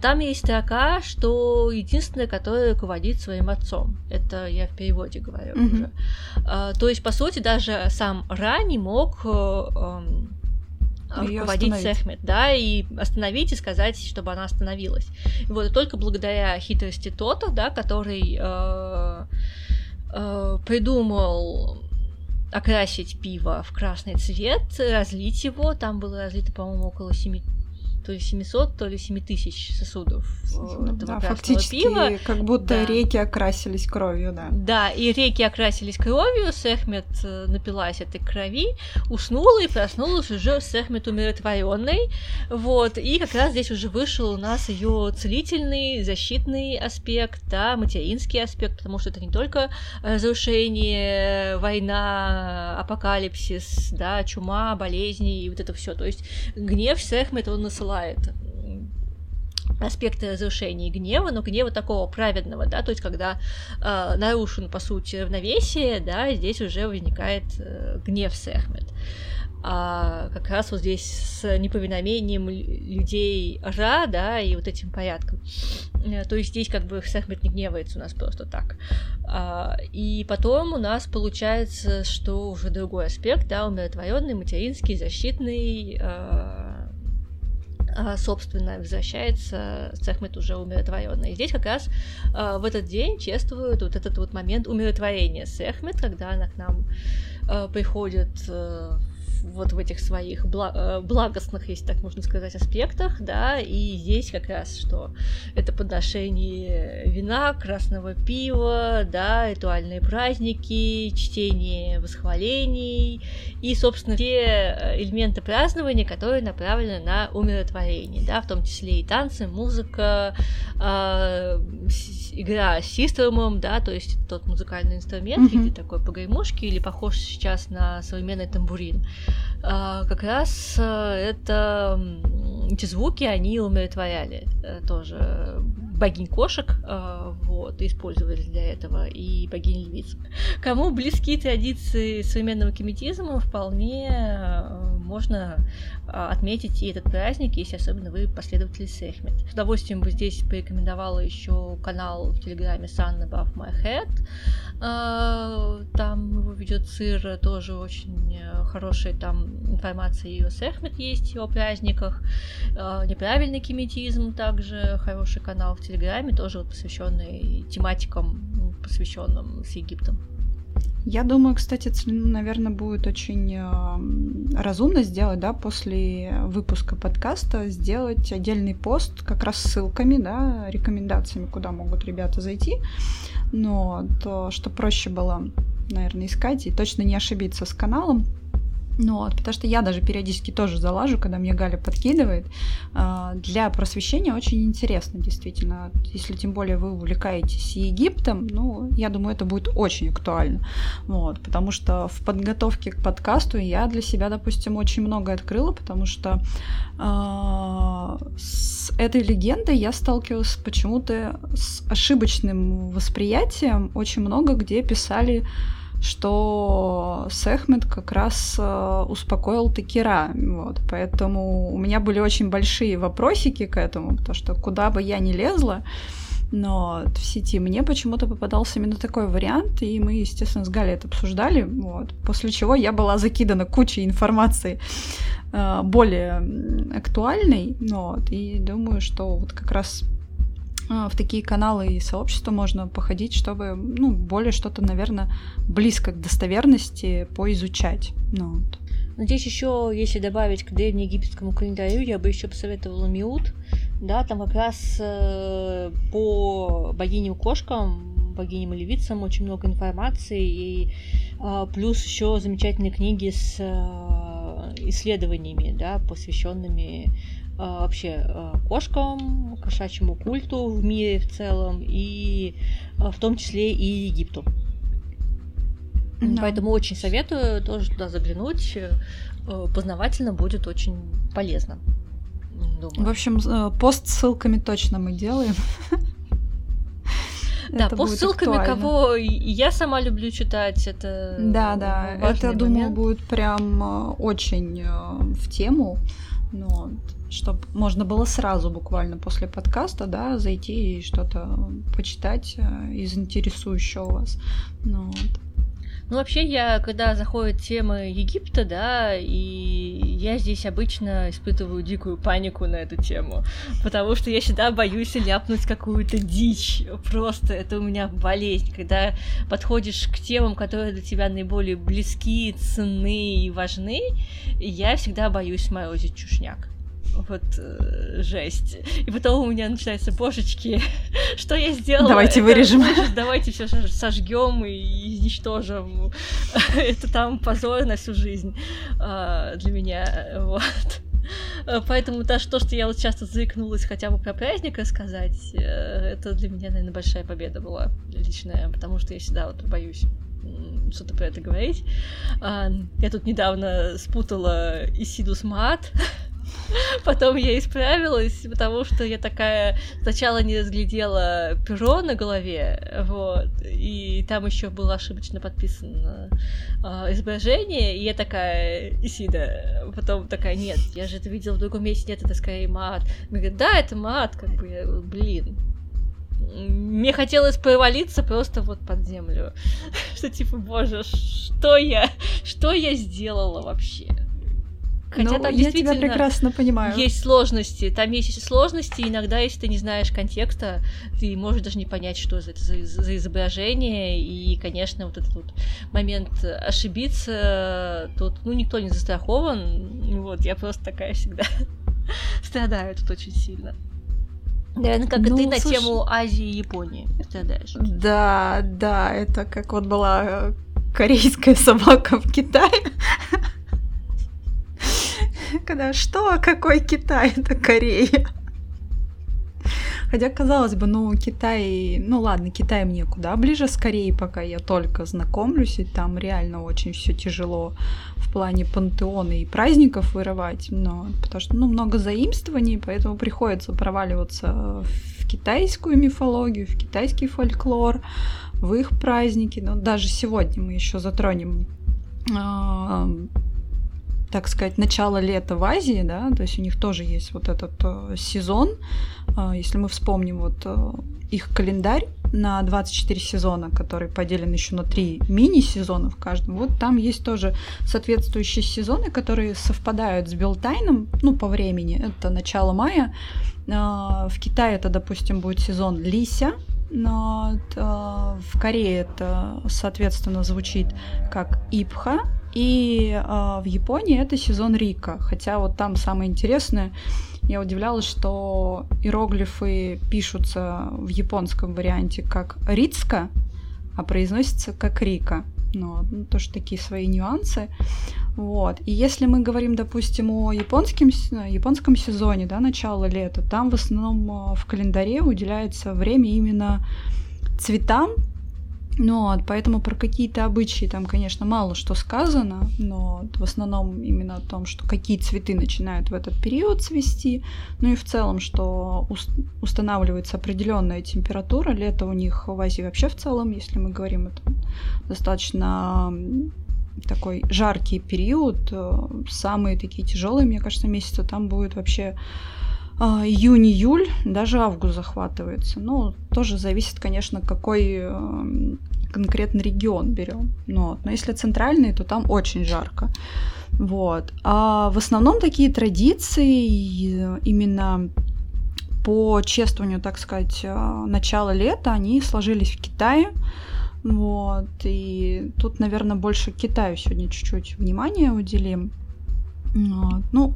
Speaker 1: там есть строка, что единственное, которое руководит своим отцом. Это я в переводе говорю mm-hmm. уже. А, то есть, по сути, даже сам Ра не мог э, руководить Сехмет, да, и остановить и сказать, чтобы она остановилась. Вот и только благодаря хитрости Тота, да, который э, э, придумал окрасить пиво в красный цвет, разлить его, там было разлито, по-моему, около 7 то ли 700, то ли 7 тысяч сосудов
Speaker 2: ну, этого да, фактически пива. как будто да. реки окрасились кровью, да.
Speaker 1: Да, и реки окрасились кровью, Сехмет э, напилась этой крови, уснула и проснулась уже Сехмет умиротворенной, вот, и как раз здесь уже вышел у нас ее целительный, защитный аспект, да, материнский аспект, потому что это не только разрушение, война, апокалипсис, да, чума, болезни и вот это все, то есть гнев Сехмет он насылает бывает аспекты разрушения гнева, но гнева такого праведного, да, то есть когда э, нарушен, по сути, равновесие, да, здесь уже возникает э, гнев Сехмет. А как раз вот здесь с неповиновением людей Ра, да, и вот этим порядком. Э, то есть здесь как бы Сехмет не гневается у нас просто так. А, и потом у нас получается, что уже другой аспект, да, умиротворенный, материнский, защитный, э, собственно, возвращается Цехмет уже умиротворенный. И здесь как раз а, в этот день чествуют вот этот вот момент умиротворения Сехмет, когда она к нам а, приходит э, вот в этих своих э, благостных, если так можно сказать, аспектах, да, и здесь как раз что это подношение вина, красного пива, да, ритуальные праздники, чтение восхвалений и, собственно, те э, элементы празднования, которые направлены на умиротворение, да, в том числе и танцы, музыка, э, игра с системом, да, то есть тот музыкальный инструмент mm-hmm. в виде такой погремушки или похож сейчас на современный тамбурин. А, как раз э, это эти звуки, они умиротворяли э, тоже богинь кошек, э, вот, использовались для этого, и богинь львиц. Кому близки традиции современного кеметизма, вполне можно отметить и этот праздник, если особенно вы последователи Сехмет. С удовольствием бы здесь порекомендовала еще канал в Телеграме Sun Above My Head. Там его ведет Сыр, тоже очень хороший там информация и о Сехмет есть, о праздниках. Неправильный кеметизм также хороший канал в Телеграме, тоже вот посвященный тематикам, посвященным с Египтом.
Speaker 2: Я думаю, кстати, наверное, будет очень э, разумно сделать, да, после выпуска подкаста сделать отдельный пост как раз с ссылками, да, рекомендациями, куда могут ребята зайти. Но то, что проще было, наверное, искать и точно не ошибиться с каналом, ну вот, потому что я даже периодически тоже залажу, когда мне Галя подкидывает. А, для просвещения очень интересно, действительно. Если тем более вы увлекаетесь Египтом, ну, я думаю, это будет очень актуально. Вот, потому что в подготовке к подкасту я для себя, допустим, очень много открыла, потому что э, с этой легендой я сталкивалась почему-то с ошибочным восприятием. Очень много где писали что Сехмет как раз э, успокоил Текира. Вот, поэтому у меня были очень большие вопросики к этому, потому что куда бы я ни лезла, но в сети мне почему-то попадался именно такой вариант, и мы, естественно, с Галей это обсуждали, вот, после чего я была закидана кучей информации э, более актуальной, вот, и думаю, что вот как раз в такие каналы и сообщества можно походить, чтобы, ну, более что-то, наверное, близко к достоверности поизучать. Ну, вот.
Speaker 1: Здесь еще, если добавить к древнеегипетскому календарю, я бы еще посоветовала Миут. Да, там как раз э, по богиням кошкам, богиням и левицам очень много информации, и э, плюс еще замечательные книги с э, исследованиями, да, посвященными вообще э, кошкам, кошачьему культу в мире в целом, и э, в том числе и Египту. Да. Поэтому очень советую тоже туда заглянуть. Э, познавательно будет очень полезно.
Speaker 2: Думаю. В общем, э, пост с ссылками точно мы делаем. (laughs)
Speaker 1: Да, по ссылками, кого я сама люблю читать, это
Speaker 2: Да, да, это, думаю, будет прям э, очень в тему, но чтобы можно было сразу буквально после подкаста, да, зайти и что-то почитать из интересующего вас. Ну, вот.
Speaker 1: Ну, вообще, я, когда заходит тема Египта, да, и я здесь обычно испытываю дикую панику на эту тему, потому что я всегда боюсь ляпнуть какую-то дичь. Просто это у меня болезнь, когда подходишь к темам, которые для тебя наиболее близки, ценны и важны, я всегда боюсь морозить чушняк вот э, жесть. И потом у меня начинается, божечки, (laughs) что я сделала?
Speaker 2: Давайте вырежем.
Speaker 1: Давайте все сожгем и изничтожим. (laughs) Это там позор на всю жизнь а, для меня, вот. Поэтому даже то, что я вот часто заикнулась хотя бы про праздник рассказать, э, это для меня, наверное, большая победа была личная, потому что я всегда вот боюсь что-то про это говорить. А, я тут недавно спутала Исиду с Мат. (laughs) (laughs) Потом я исправилась, потому что я такая сначала не разглядела перо на голове, вот, и там еще было ошибочно подписано э, изображение, и я такая, Исида, потом такая, нет, я же это видела в другом месте, нет, это скорее мат. Мне да, это мат, как бы, блин, мне хотелось провалиться просто вот под землю. (laughs) Что типа, боже, что я, что я сделала вообще?
Speaker 2: Хотя ну, там я тебя прекрасно понимаю.
Speaker 1: Есть сложности. Там есть сложности. Иногда, если ты не знаешь контекста, ты можешь даже не понять, что это за, за изображение. И, конечно, вот этот вот момент ошибиться, тут, ну, никто не застрахован. Вот, я просто такая всегда (laughs) страдаю тут очень сильно. Наверное, как ну, и ты слушай... на тему Азии и Японии страдаешь.
Speaker 2: Да, да, это как вот была корейская собака в Китае. (laughs) (laughs) Когда что, какой Китай, (laughs) это Корея. Хотя, казалось бы, ну, Китай... Ну, ладно, Китай мне куда ближе с Кореей, пока я только знакомлюсь, и там реально очень все тяжело в плане пантеона и праздников вырывать, но потому что, ну, много заимствований, поэтому приходится проваливаться в китайскую мифологию, в китайский фольклор, в их праздники. Но даже сегодня мы еще затронем а, так сказать, начало лета в Азии, да, то есть у них тоже есть вот этот э, сезон. Э, если мы вспомним вот э, их календарь на 24 сезона, который поделен еще на три мини-сезона в каждом, вот там есть тоже соответствующие сезоны, которые совпадают с Белтайном, ну, по времени, это начало мая. В Китае это, допустим, будет сезон Лися, но в Корее это, соответственно, звучит как Ипха, и э, в Японии это сезон Рика. Хотя вот там самое интересное, я удивлялась, что иероглифы пишутся в японском варианте как Рицка, а произносится как Рика. Ну, ну, тоже такие свои нюансы. Вот. И если мы говорим, допустим, о японском, японском сезоне, да, начало лета, там в основном а, в календаре уделяется время именно цветам, ну, вот, поэтому про какие-то обычаи там, конечно, мало что сказано, но в основном именно о том, что какие цветы начинают в этот период цвести, ну и в целом, что устанавливается определенная температура. Лето у них в Азии вообще в целом, если мы говорим, это достаточно такой жаркий период, э, самые такие тяжелые, мне кажется, месяцы там будет вообще а, июнь-июль, даже август захватывается. Ну, тоже зависит, конечно, какой э, конкретно регион берем. Ну, но если центральный, то там очень жарко. Вот. А в основном такие традиции именно по чествованию, так сказать, начала лета, они сложились в Китае. Вот, и тут, наверное, больше Китаю сегодня чуть-чуть внимания уделим. Вот. Ну,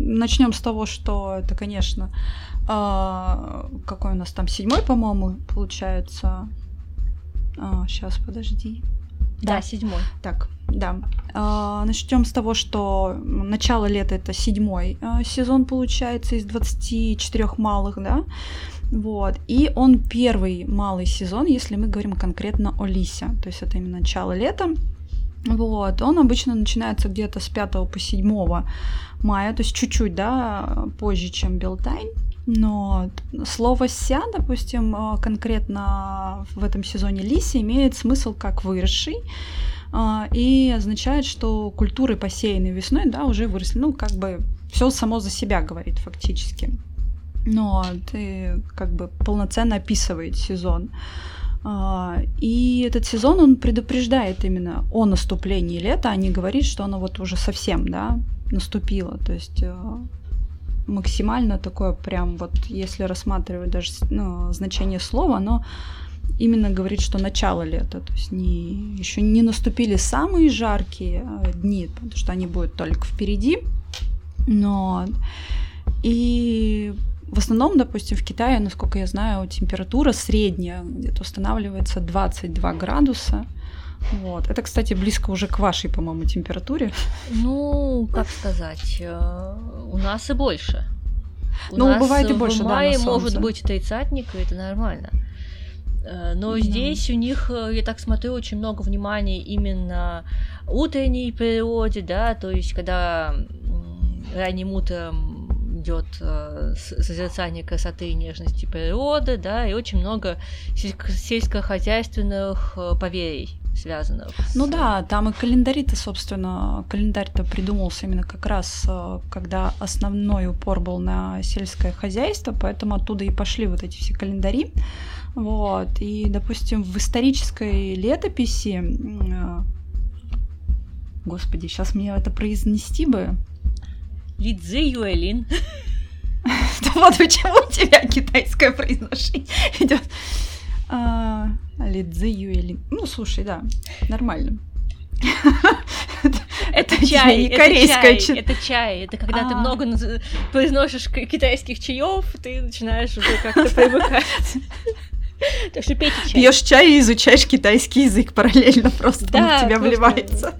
Speaker 2: начнем с того, что это, конечно, э, какой у нас там седьмой, по-моему, получается. А, сейчас, подожди.
Speaker 1: Да, да, седьмой.
Speaker 2: Так, да. Э, начнем с того, что начало лета это седьмой сезон получается из 24 малых, да. Вот. И он первый малый сезон, если мы говорим конкретно о Лисе. То есть это именно начало лета. Вот. Он обычно начинается где-то с 5 по 7 мая, то есть чуть-чуть, да, позже, чем Белтайн. Но слово «ся», допустим, конкретно в этом сезоне Лиси имеет смысл как «выросший», а, и означает, что культуры, посеянные весной, да, уже выросли. Ну, как бы все само за себя говорит фактически но ты как бы полноценно описывает сезон. А, и этот сезон, он предупреждает именно о наступлении лета, а не говорит, что оно вот уже совсем, да, наступило. То есть э, максимально такое прям вот, если рассматривать даже ну, значение слова, оно именно говорит, что начало лета, то есть не, еще не наступили самые жаркие э, дни, потому что они будут только впереди, но и в основном, допустим, в Китае, насколько я знаю, температура средняя где-то устанавливается 22 градуса. Вот. Это, кстати, близко уже к вашей, по-моему, температуре.
Speaker 1: Ну, как сказать, э, у нас и больше.
Speaker 2: У ну, нас бывает и больше,
Speaker 1: в мае
Speaker 2: да,
Speaker 1: может быть тридцатник, и это нормально. Э, но да. здесь у них, э, я так смотрю, очень много внимания именно утренней природе, да, то есть когда ранним утром идет созерцание красоты и нежности природы, да, и очень много сельскохозяйственных поверий связанных.
Speaker 2: Ну с... да, там и календари-то, собственно, календарь-то придумался именно как раз, э, когда основной упор был на сельское хозяйство, поэтому оттуда и пошли вот эти все календари. Вот, и, допустим, в исторической летописи, э, господи, сейчас мне это произнести бы,
Speaker 1: Лидзи Юэлин. (laughs)
Speaker 2: Вот почему у тебя китайское произношение идет. А, Лидзи Юэлин. Ну, слушай, да, нормально.
Speaker 1: Это чай, не корейское чай, это чай. Это когда ты а. много произносишь китайских чаев, ты начинаешь уже как-то привыкать. (laughs)
Speaker 2: Так что пейте чай. Пьешь чай и изучаешь китайский язык параллельно, просто да, в тебя вливается.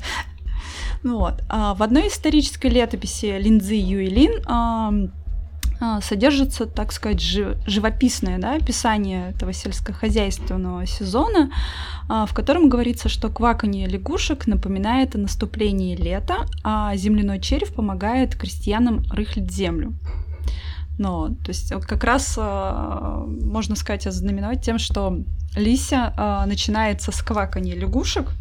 Speaker 2: Вот. А в одной исторической летописи Линдзи Юэлин а, содержится, так сказать, живописное да, описание этого сельскохозяйственного сезона, а, в котором говорится, что кваканье лягушек напоминает о наступлении лета, а земляной червь помогает крестьянам рыхлить землю. Но, то есть как раз можно сказать ознаменовать тем, что Лися начинается с кваканья лягушек,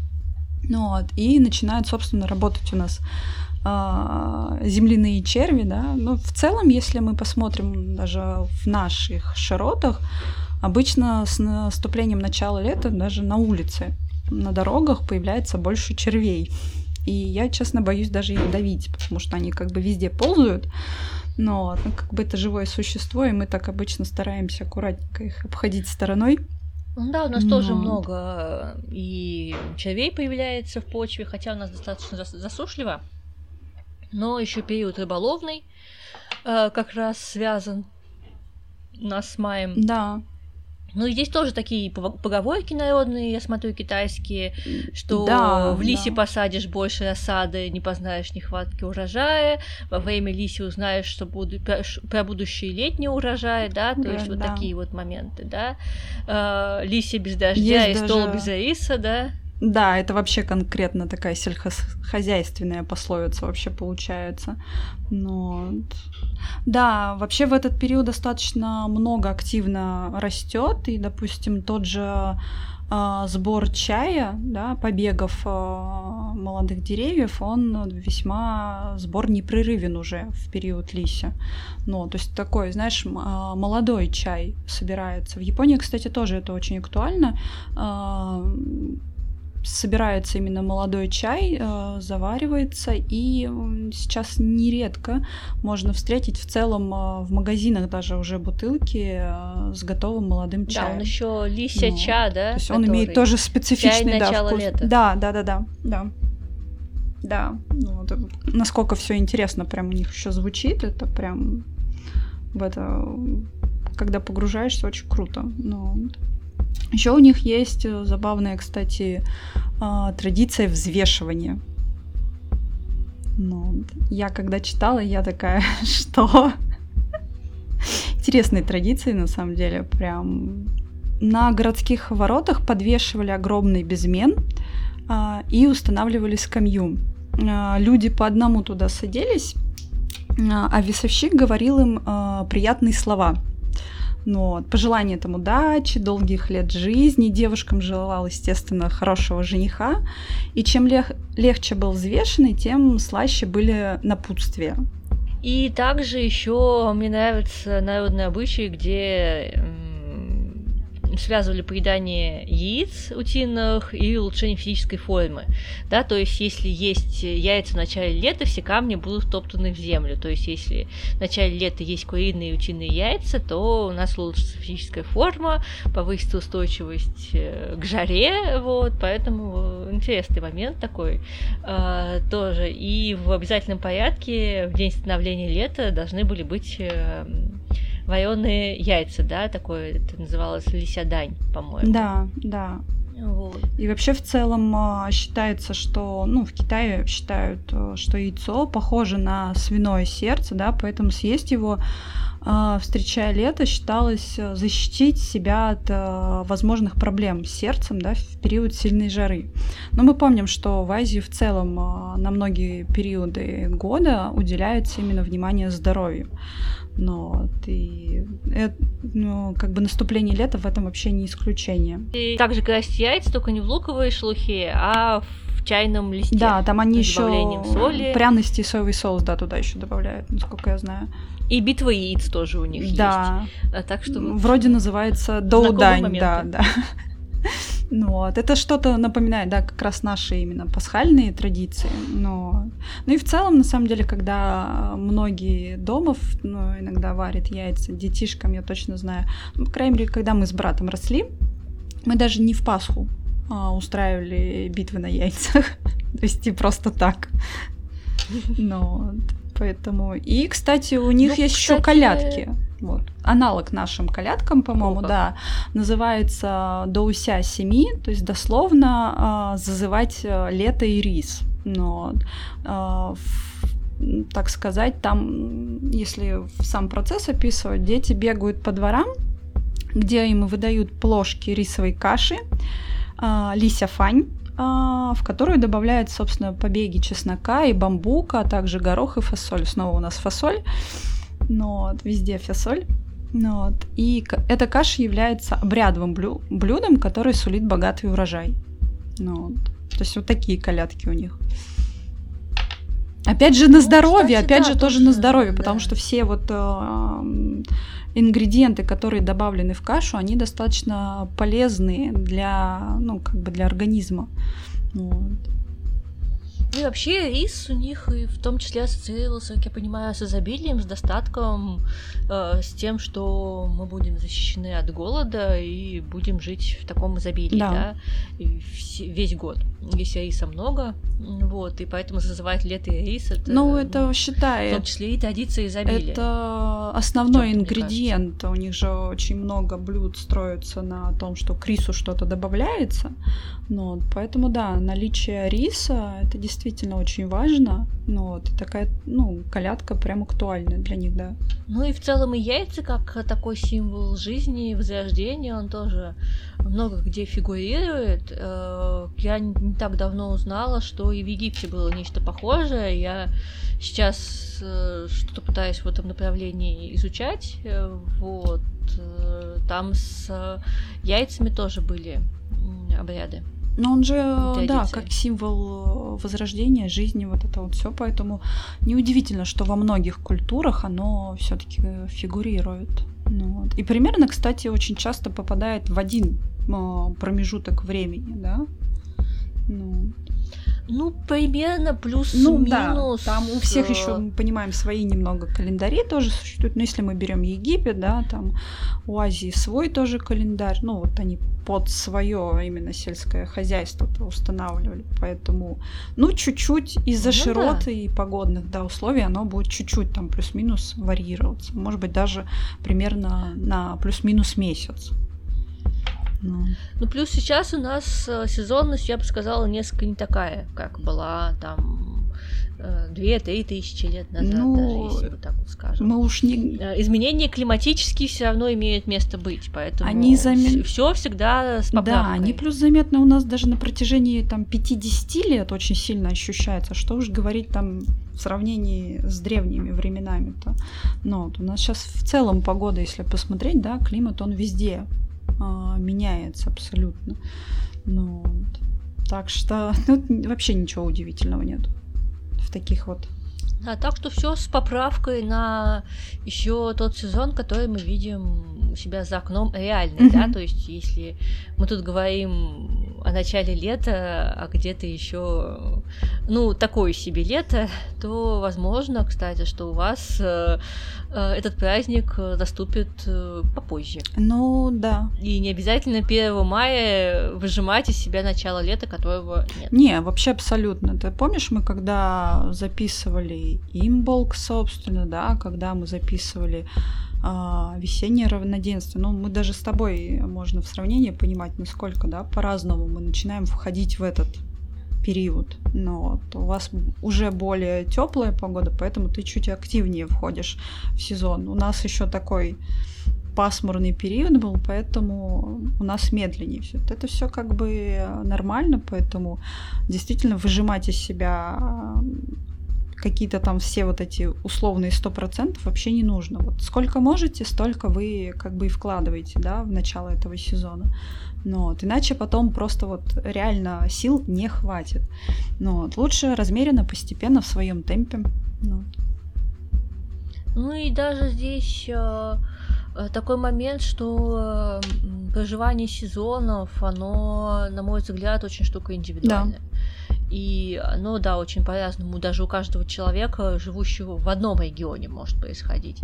Speaker 2: ну вот, и начинают, собственно, работать у нас земляные черви, да. Но в целом, если мы посмотрим даже в наших широтах, обычно с наступлением начала лета даже на улице, на дорогах появляется больше червей. И я, честно, боюсь даже их давить, потому что они как бы везде ползают. Но ну, как бы это живое существо, и мы так обычно стараемся аккуратненько их обходить стороной.
Speaker 1: Ну да, у нас Но... тоже много э, и червей появляется в почве, хотя у нас достаточно засушливо. Но еще период рыболовный э, как раз связан нас с маем.
Speaker 2: Да.
Speaker 1: Ну, и здесь тоже такие поговорки народные, я смотрю, китайские, что да, в лисе да. посадишь больше осады, не познаешь нехватки урожая, во время лиси узнаешь, что буду, про будущий летний урожай, да, то да, есть да. вот такие вот моменты, да. Э, лисе без дождя есть и даже... стол без риса, да.
Speaker 2: Да, это вообще конкретно такая сельскохозяйственная пословица вообще получается. Но да, вообще в этот период достаточно много активно растет, и, допустим, тот же э, сбор чая, да, побегов э, молодых деревьев, он весьма сбор непрерывен уже в период лися. Ну, то есть такой, знаешь, молодой чай собирается. В Японии, кстати, тоже это очень актуально собирается именно молодой чай, э, заваривается, и сейчас нередко можно встретить в целом э, в магазинах даже уже бутылки э, с готовым молодым чаем.
Speaker 1: Да, он еще лися ну, ча, да?
Speaker 2: То есть он имеет тоже специфичный
Speaker 1: чай
Speaker 2: да, вкус.
Speaker 1: Лета.
Speaker 2: Да, да, да, да, да. Да, ну, вот, насколько все интересно прям у них еще звучит, это прям в это, когда погружаешься, очень круто. Но еще у них есть э, забавная, кстати, а, традиция взвешивания. Ну, я когда читала, я такая, (laughs) что? Интересные традиции, на самом деле, прям на городских воротах подвешивали огромный безмен а, и устанавливали скамью. А, люди по одному туда садились, а, а весовщик говорил им а, приятные слова. Но пожелание там удачи, долгих лет жизни. Девушкам желал, естественно, хорошего жениха. И чем лег- легче был взвешенный, тем слаще были напутствия.
Speaker 1: И также еще мне нравятся народные обычаи, где связывали поедание яиц утиных и улучшение физической формы. Да, то есть, если есть яйца в начале лета, все камни будут втоптаны в землю. То есть, если в начале лета есть куриные и утиные яйца, то у нас улучшится физическая форма, повысится устойчивость э, к жаре, вот, поэтому интересный момент такой э, тоже. И в обязательном порядке в день становления лета должны были быть э, вареные яйца, да, такое это называлось лисядань, по-моему.
Speaker 2: Да, да. Вот. И вообще в целом а, считается, что, ну, в Китае считают, э, что яйцо похоже на свиное сердце, да, поэтому съесть его встречая лето, считалось э, защитить себя от э, возможных проблем с сердцем да, в период сильной жары. Но мы помним, что в Азии в целом на многие периоды года уделяется именно внимание здоровью. Но ты, это, ну, как бы наступление лета в этом вообще не исключение.
Speaker 1: И также красить яйца, только не в луковые шелухе, а в чайном листе.
Speaker 2: Да, там они еще соли. пряности и соевый соус, да, туда еще добавляют, насколько я знаю.
Speaker 1: И битва яиц тоже у них
Speaker 2: да.
Speaker 1: есть. Да. Так что
Speaker 2: вроде называется доудань, да, да. (laughs) Ну вот. Это что-то напоминает, да, как раз наши именно пасхальные традиции. Но... Ну и в целом, на самом деле, когда многие домов ну, иногда варят яйца детишкам, я точно знаю. Ну, по крайней мере, когда мы с братом росли, мы даже не в Пасху а, устраивали битвы на яйцах. (laughs) То есть и просто так. Но поэтому... И, кстати, у них ну, есть кстати... еще колядки. Вот. Аналог нашим колядкам, по-моему, да, называется «Доуся семи», то есть дословно э, «зазывать э, лето и рис». Но, э, так сказать, там, если сам процесс описывать, дети бегают по дворам, где им выдают плошки рисовой каши, лися фань, в которую добавляют, собственно, побеги чеснока и бамбука, а также горох и фасоль. Снова у нас фасоль. Ну, вот, везде фасоль. Ну, вот. И эта каша является обрядовым блю- блюдом, который сулит богатый урожай. Ну, вот. То есть вот такие колядки у них. Опять же на ну, здоровье, кстати, опять да, же тоже, тоже на здоровье, да. потому что все вот э, ингредиенты, которые добавлены в кашу, они достаточно полезны для, ну, как бы для организма. Вот.
Speaker 1: Ну и вообще рис у них и в том числе ассоциировался, как я понимаю, с изобилием, с достатком, э, с тем, что мы будем защищены от голода и будем жить в таком изобилии, да, да и весь год. Если риса много, вот, и поэтому зазывать лето и рис, это,
Speaker 2: ну, это ну, считает.
Speaker 1: В том числе и традиция изобилия.
Speaker 2: Это основной ингредиент. У них же очень много блюд строится на том, что к рису что-то добавляется. Ну, поэтому, да, наличие риса это действительно очень важно. Ну, вот, такая, ну, колядка прям актуальна для них, да.
Speaker 1: Ну и в целом и яйца, как такой символ жизни, возрождения, он тоже много где фигурирует. Э, я не так давно узнала, что и в Египте было нечто похожее. Я сейчас э, что-то пытаюсь в этом направлении изучать. Э, вот. Там с яйцами тоже были обряды.
Speaker 2: Но он же, да, как символ э, возрождения жизни, вот это вот все, поэтому неудивительно, что во многих культурах оно все-таки фигурирует. Ну, вот. И примерно, кстати, очень часто попадает в один э, промежуток времени, да. Ну,
Speaker 1: ну, примерно плюс-минус.
Speaker 2: Ну да, там у всех э, еще, мы понимаем, свои немного календари тоже существуют. Но если мы берем Египет, да, там у Азии свой тоже календарь. Ну, вот они под свое именно сельское хозяйство устанавливали. Поэтому, ну, чуть-чуть из-за ну, широты да. и погодных да, условий оно будет чуть-чуть там плюс-минус варьироваться. Может быть, даже примерно на плюс-минус месяц.
Speaker 1: Ну. ну, плюс сейчас у нас э, сезонность, я бы сказала, несколько не такая, как была там э, две-три тысячи лет назад, ну, даже если вот так вот скажем.
Speaker 2: Мы уж не...
Speaker 1: Э, изменения климатические все равно имеют место быть, поэтому они зам... все всегда с поправкой.
Speaker 2: Да, они плюс заметны у нас даже на протяжении там 50 лет очень сильно ощущается, что уж говорить там в сравнении с древними временами-то. Но вот у нас сейчас в целом погода, если посмотреть, да, климат, он везде а, меняется абсолютно. Ну, вот. Так что (laughs) ну, вообще ничего удивительного нет в таких вот
Speaker 1: да, так что все с поправкой на еще тот сезон, который мы видим у себя за окном реальный, mm-hmm. да, то есть если мы тут говорим о начале лета, а где-то еще, ну, такое себе лето, то возможно, кстати, что у вас э, э, этот праздник наступит э, попозже.
Speaker 2: Ну, да.
Speaker 1: И не обязательно 1 мая выжимать из себя начало лета, которого нет.
Speaker 2: Не, вообще абсолютно. Ты помнишь, мы когда записывали имболк, собственно, да, когда мы записывали а, весеннее равноденствие. Ну, мы даже с тобой можно в сравнении понимать, насколько, да, по-разному мы начинаем входить в этот период. Но вот у вас уже более теплая погода, поэтому ты чуть активнее входишь в сезон. У нас еще такой пасмурный период был, поэтому у нас медленнее все. Это все как бы нормально, поэтому действительно выжимать из себя какие-то там все вот эти условные сто процентов вообще не нужно. Вот сколько можете, столько вы как бы и вкладываете, да, в начало этого сезона. Но вот, иначе потом просто вот реально сил не хватит. Но вот, лучше размеренно, постепенно, в своем темпе. Ну,
Speaker 1: ну и даже здесь э, э такой момент, что э, проживание сезонов, оно, на мой взгляд, очень штука индивидуальная. Да. И, ну да, очень по-разному, даже у каждого человека, живущего в одном регионе, может происходить.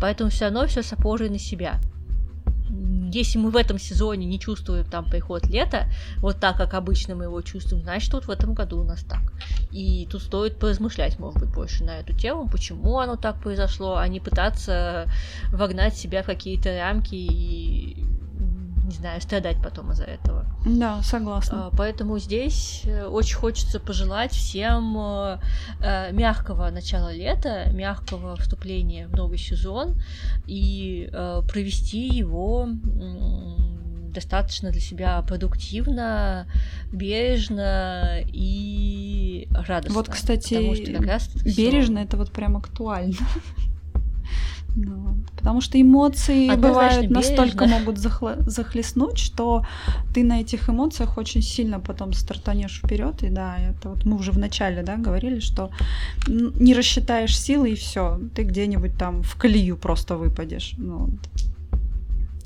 Speaker 1: Поэтому все равно все с опорой на себя. Если мы в этом сезоне не чувствуем там приход лета, вот так, как обычно мы его чувствуем, значит, вот в этом году у нас так. И тут стоит поразмышлять, может быть, больше на эту тему, почему оно так произошло, а не пытаться вогнать себя в какие-то рамки и не знаю, страдать потом из-за этого.
Speaker 2: Да, согласна.
Speaker 1: А, поэтому здесь э, очень хочется пожелать всем э, э, мягкого начала лета, мягкого вступления в новый сезон и провести его достаточно для себя продуктивно, бережно и радостно.
Speaker 2: Вот, кстати, потому что как раз бережно это вот прям актуально. (laughs) Ну, потому что эмоции Однозначно бывают настолько могут захла- захлестнуть, что ты на этих эмоциях очень сильно потом стартанешь вперед. И да, это вот мы уже в начале да, говорили, что не рассчитаешь силы и все, ты где-нибудь там в колею просто выпадешь. Ну,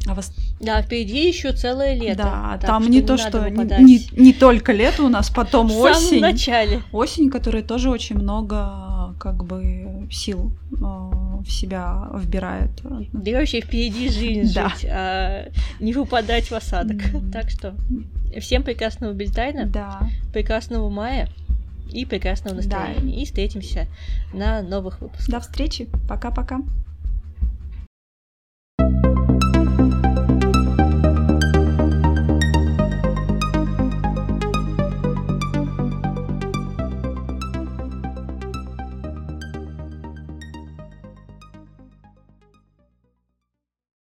Speaker 1: а вас... Да, впереди еще целое лето.
Speaker 2: Да, там не то, что не, не только лето у нас, потом в осень. В самом
Speaker 1: начале.
Speaker 2: Осень, которая тоже очень много как бы сил э, в себя вбирает.
Speaker 1: Да и вообще впереди жизнь (laughs) да. жить, а не выпадать в осадок. Mm. Так что всем прекрасного Бельтайна,
Speaker 2: да.
Speaker 1: прекрасного мая и прекрасного настроения. Да. И встретимся на новых выпусках.
Speaker 2: До встречи. Пока-пока.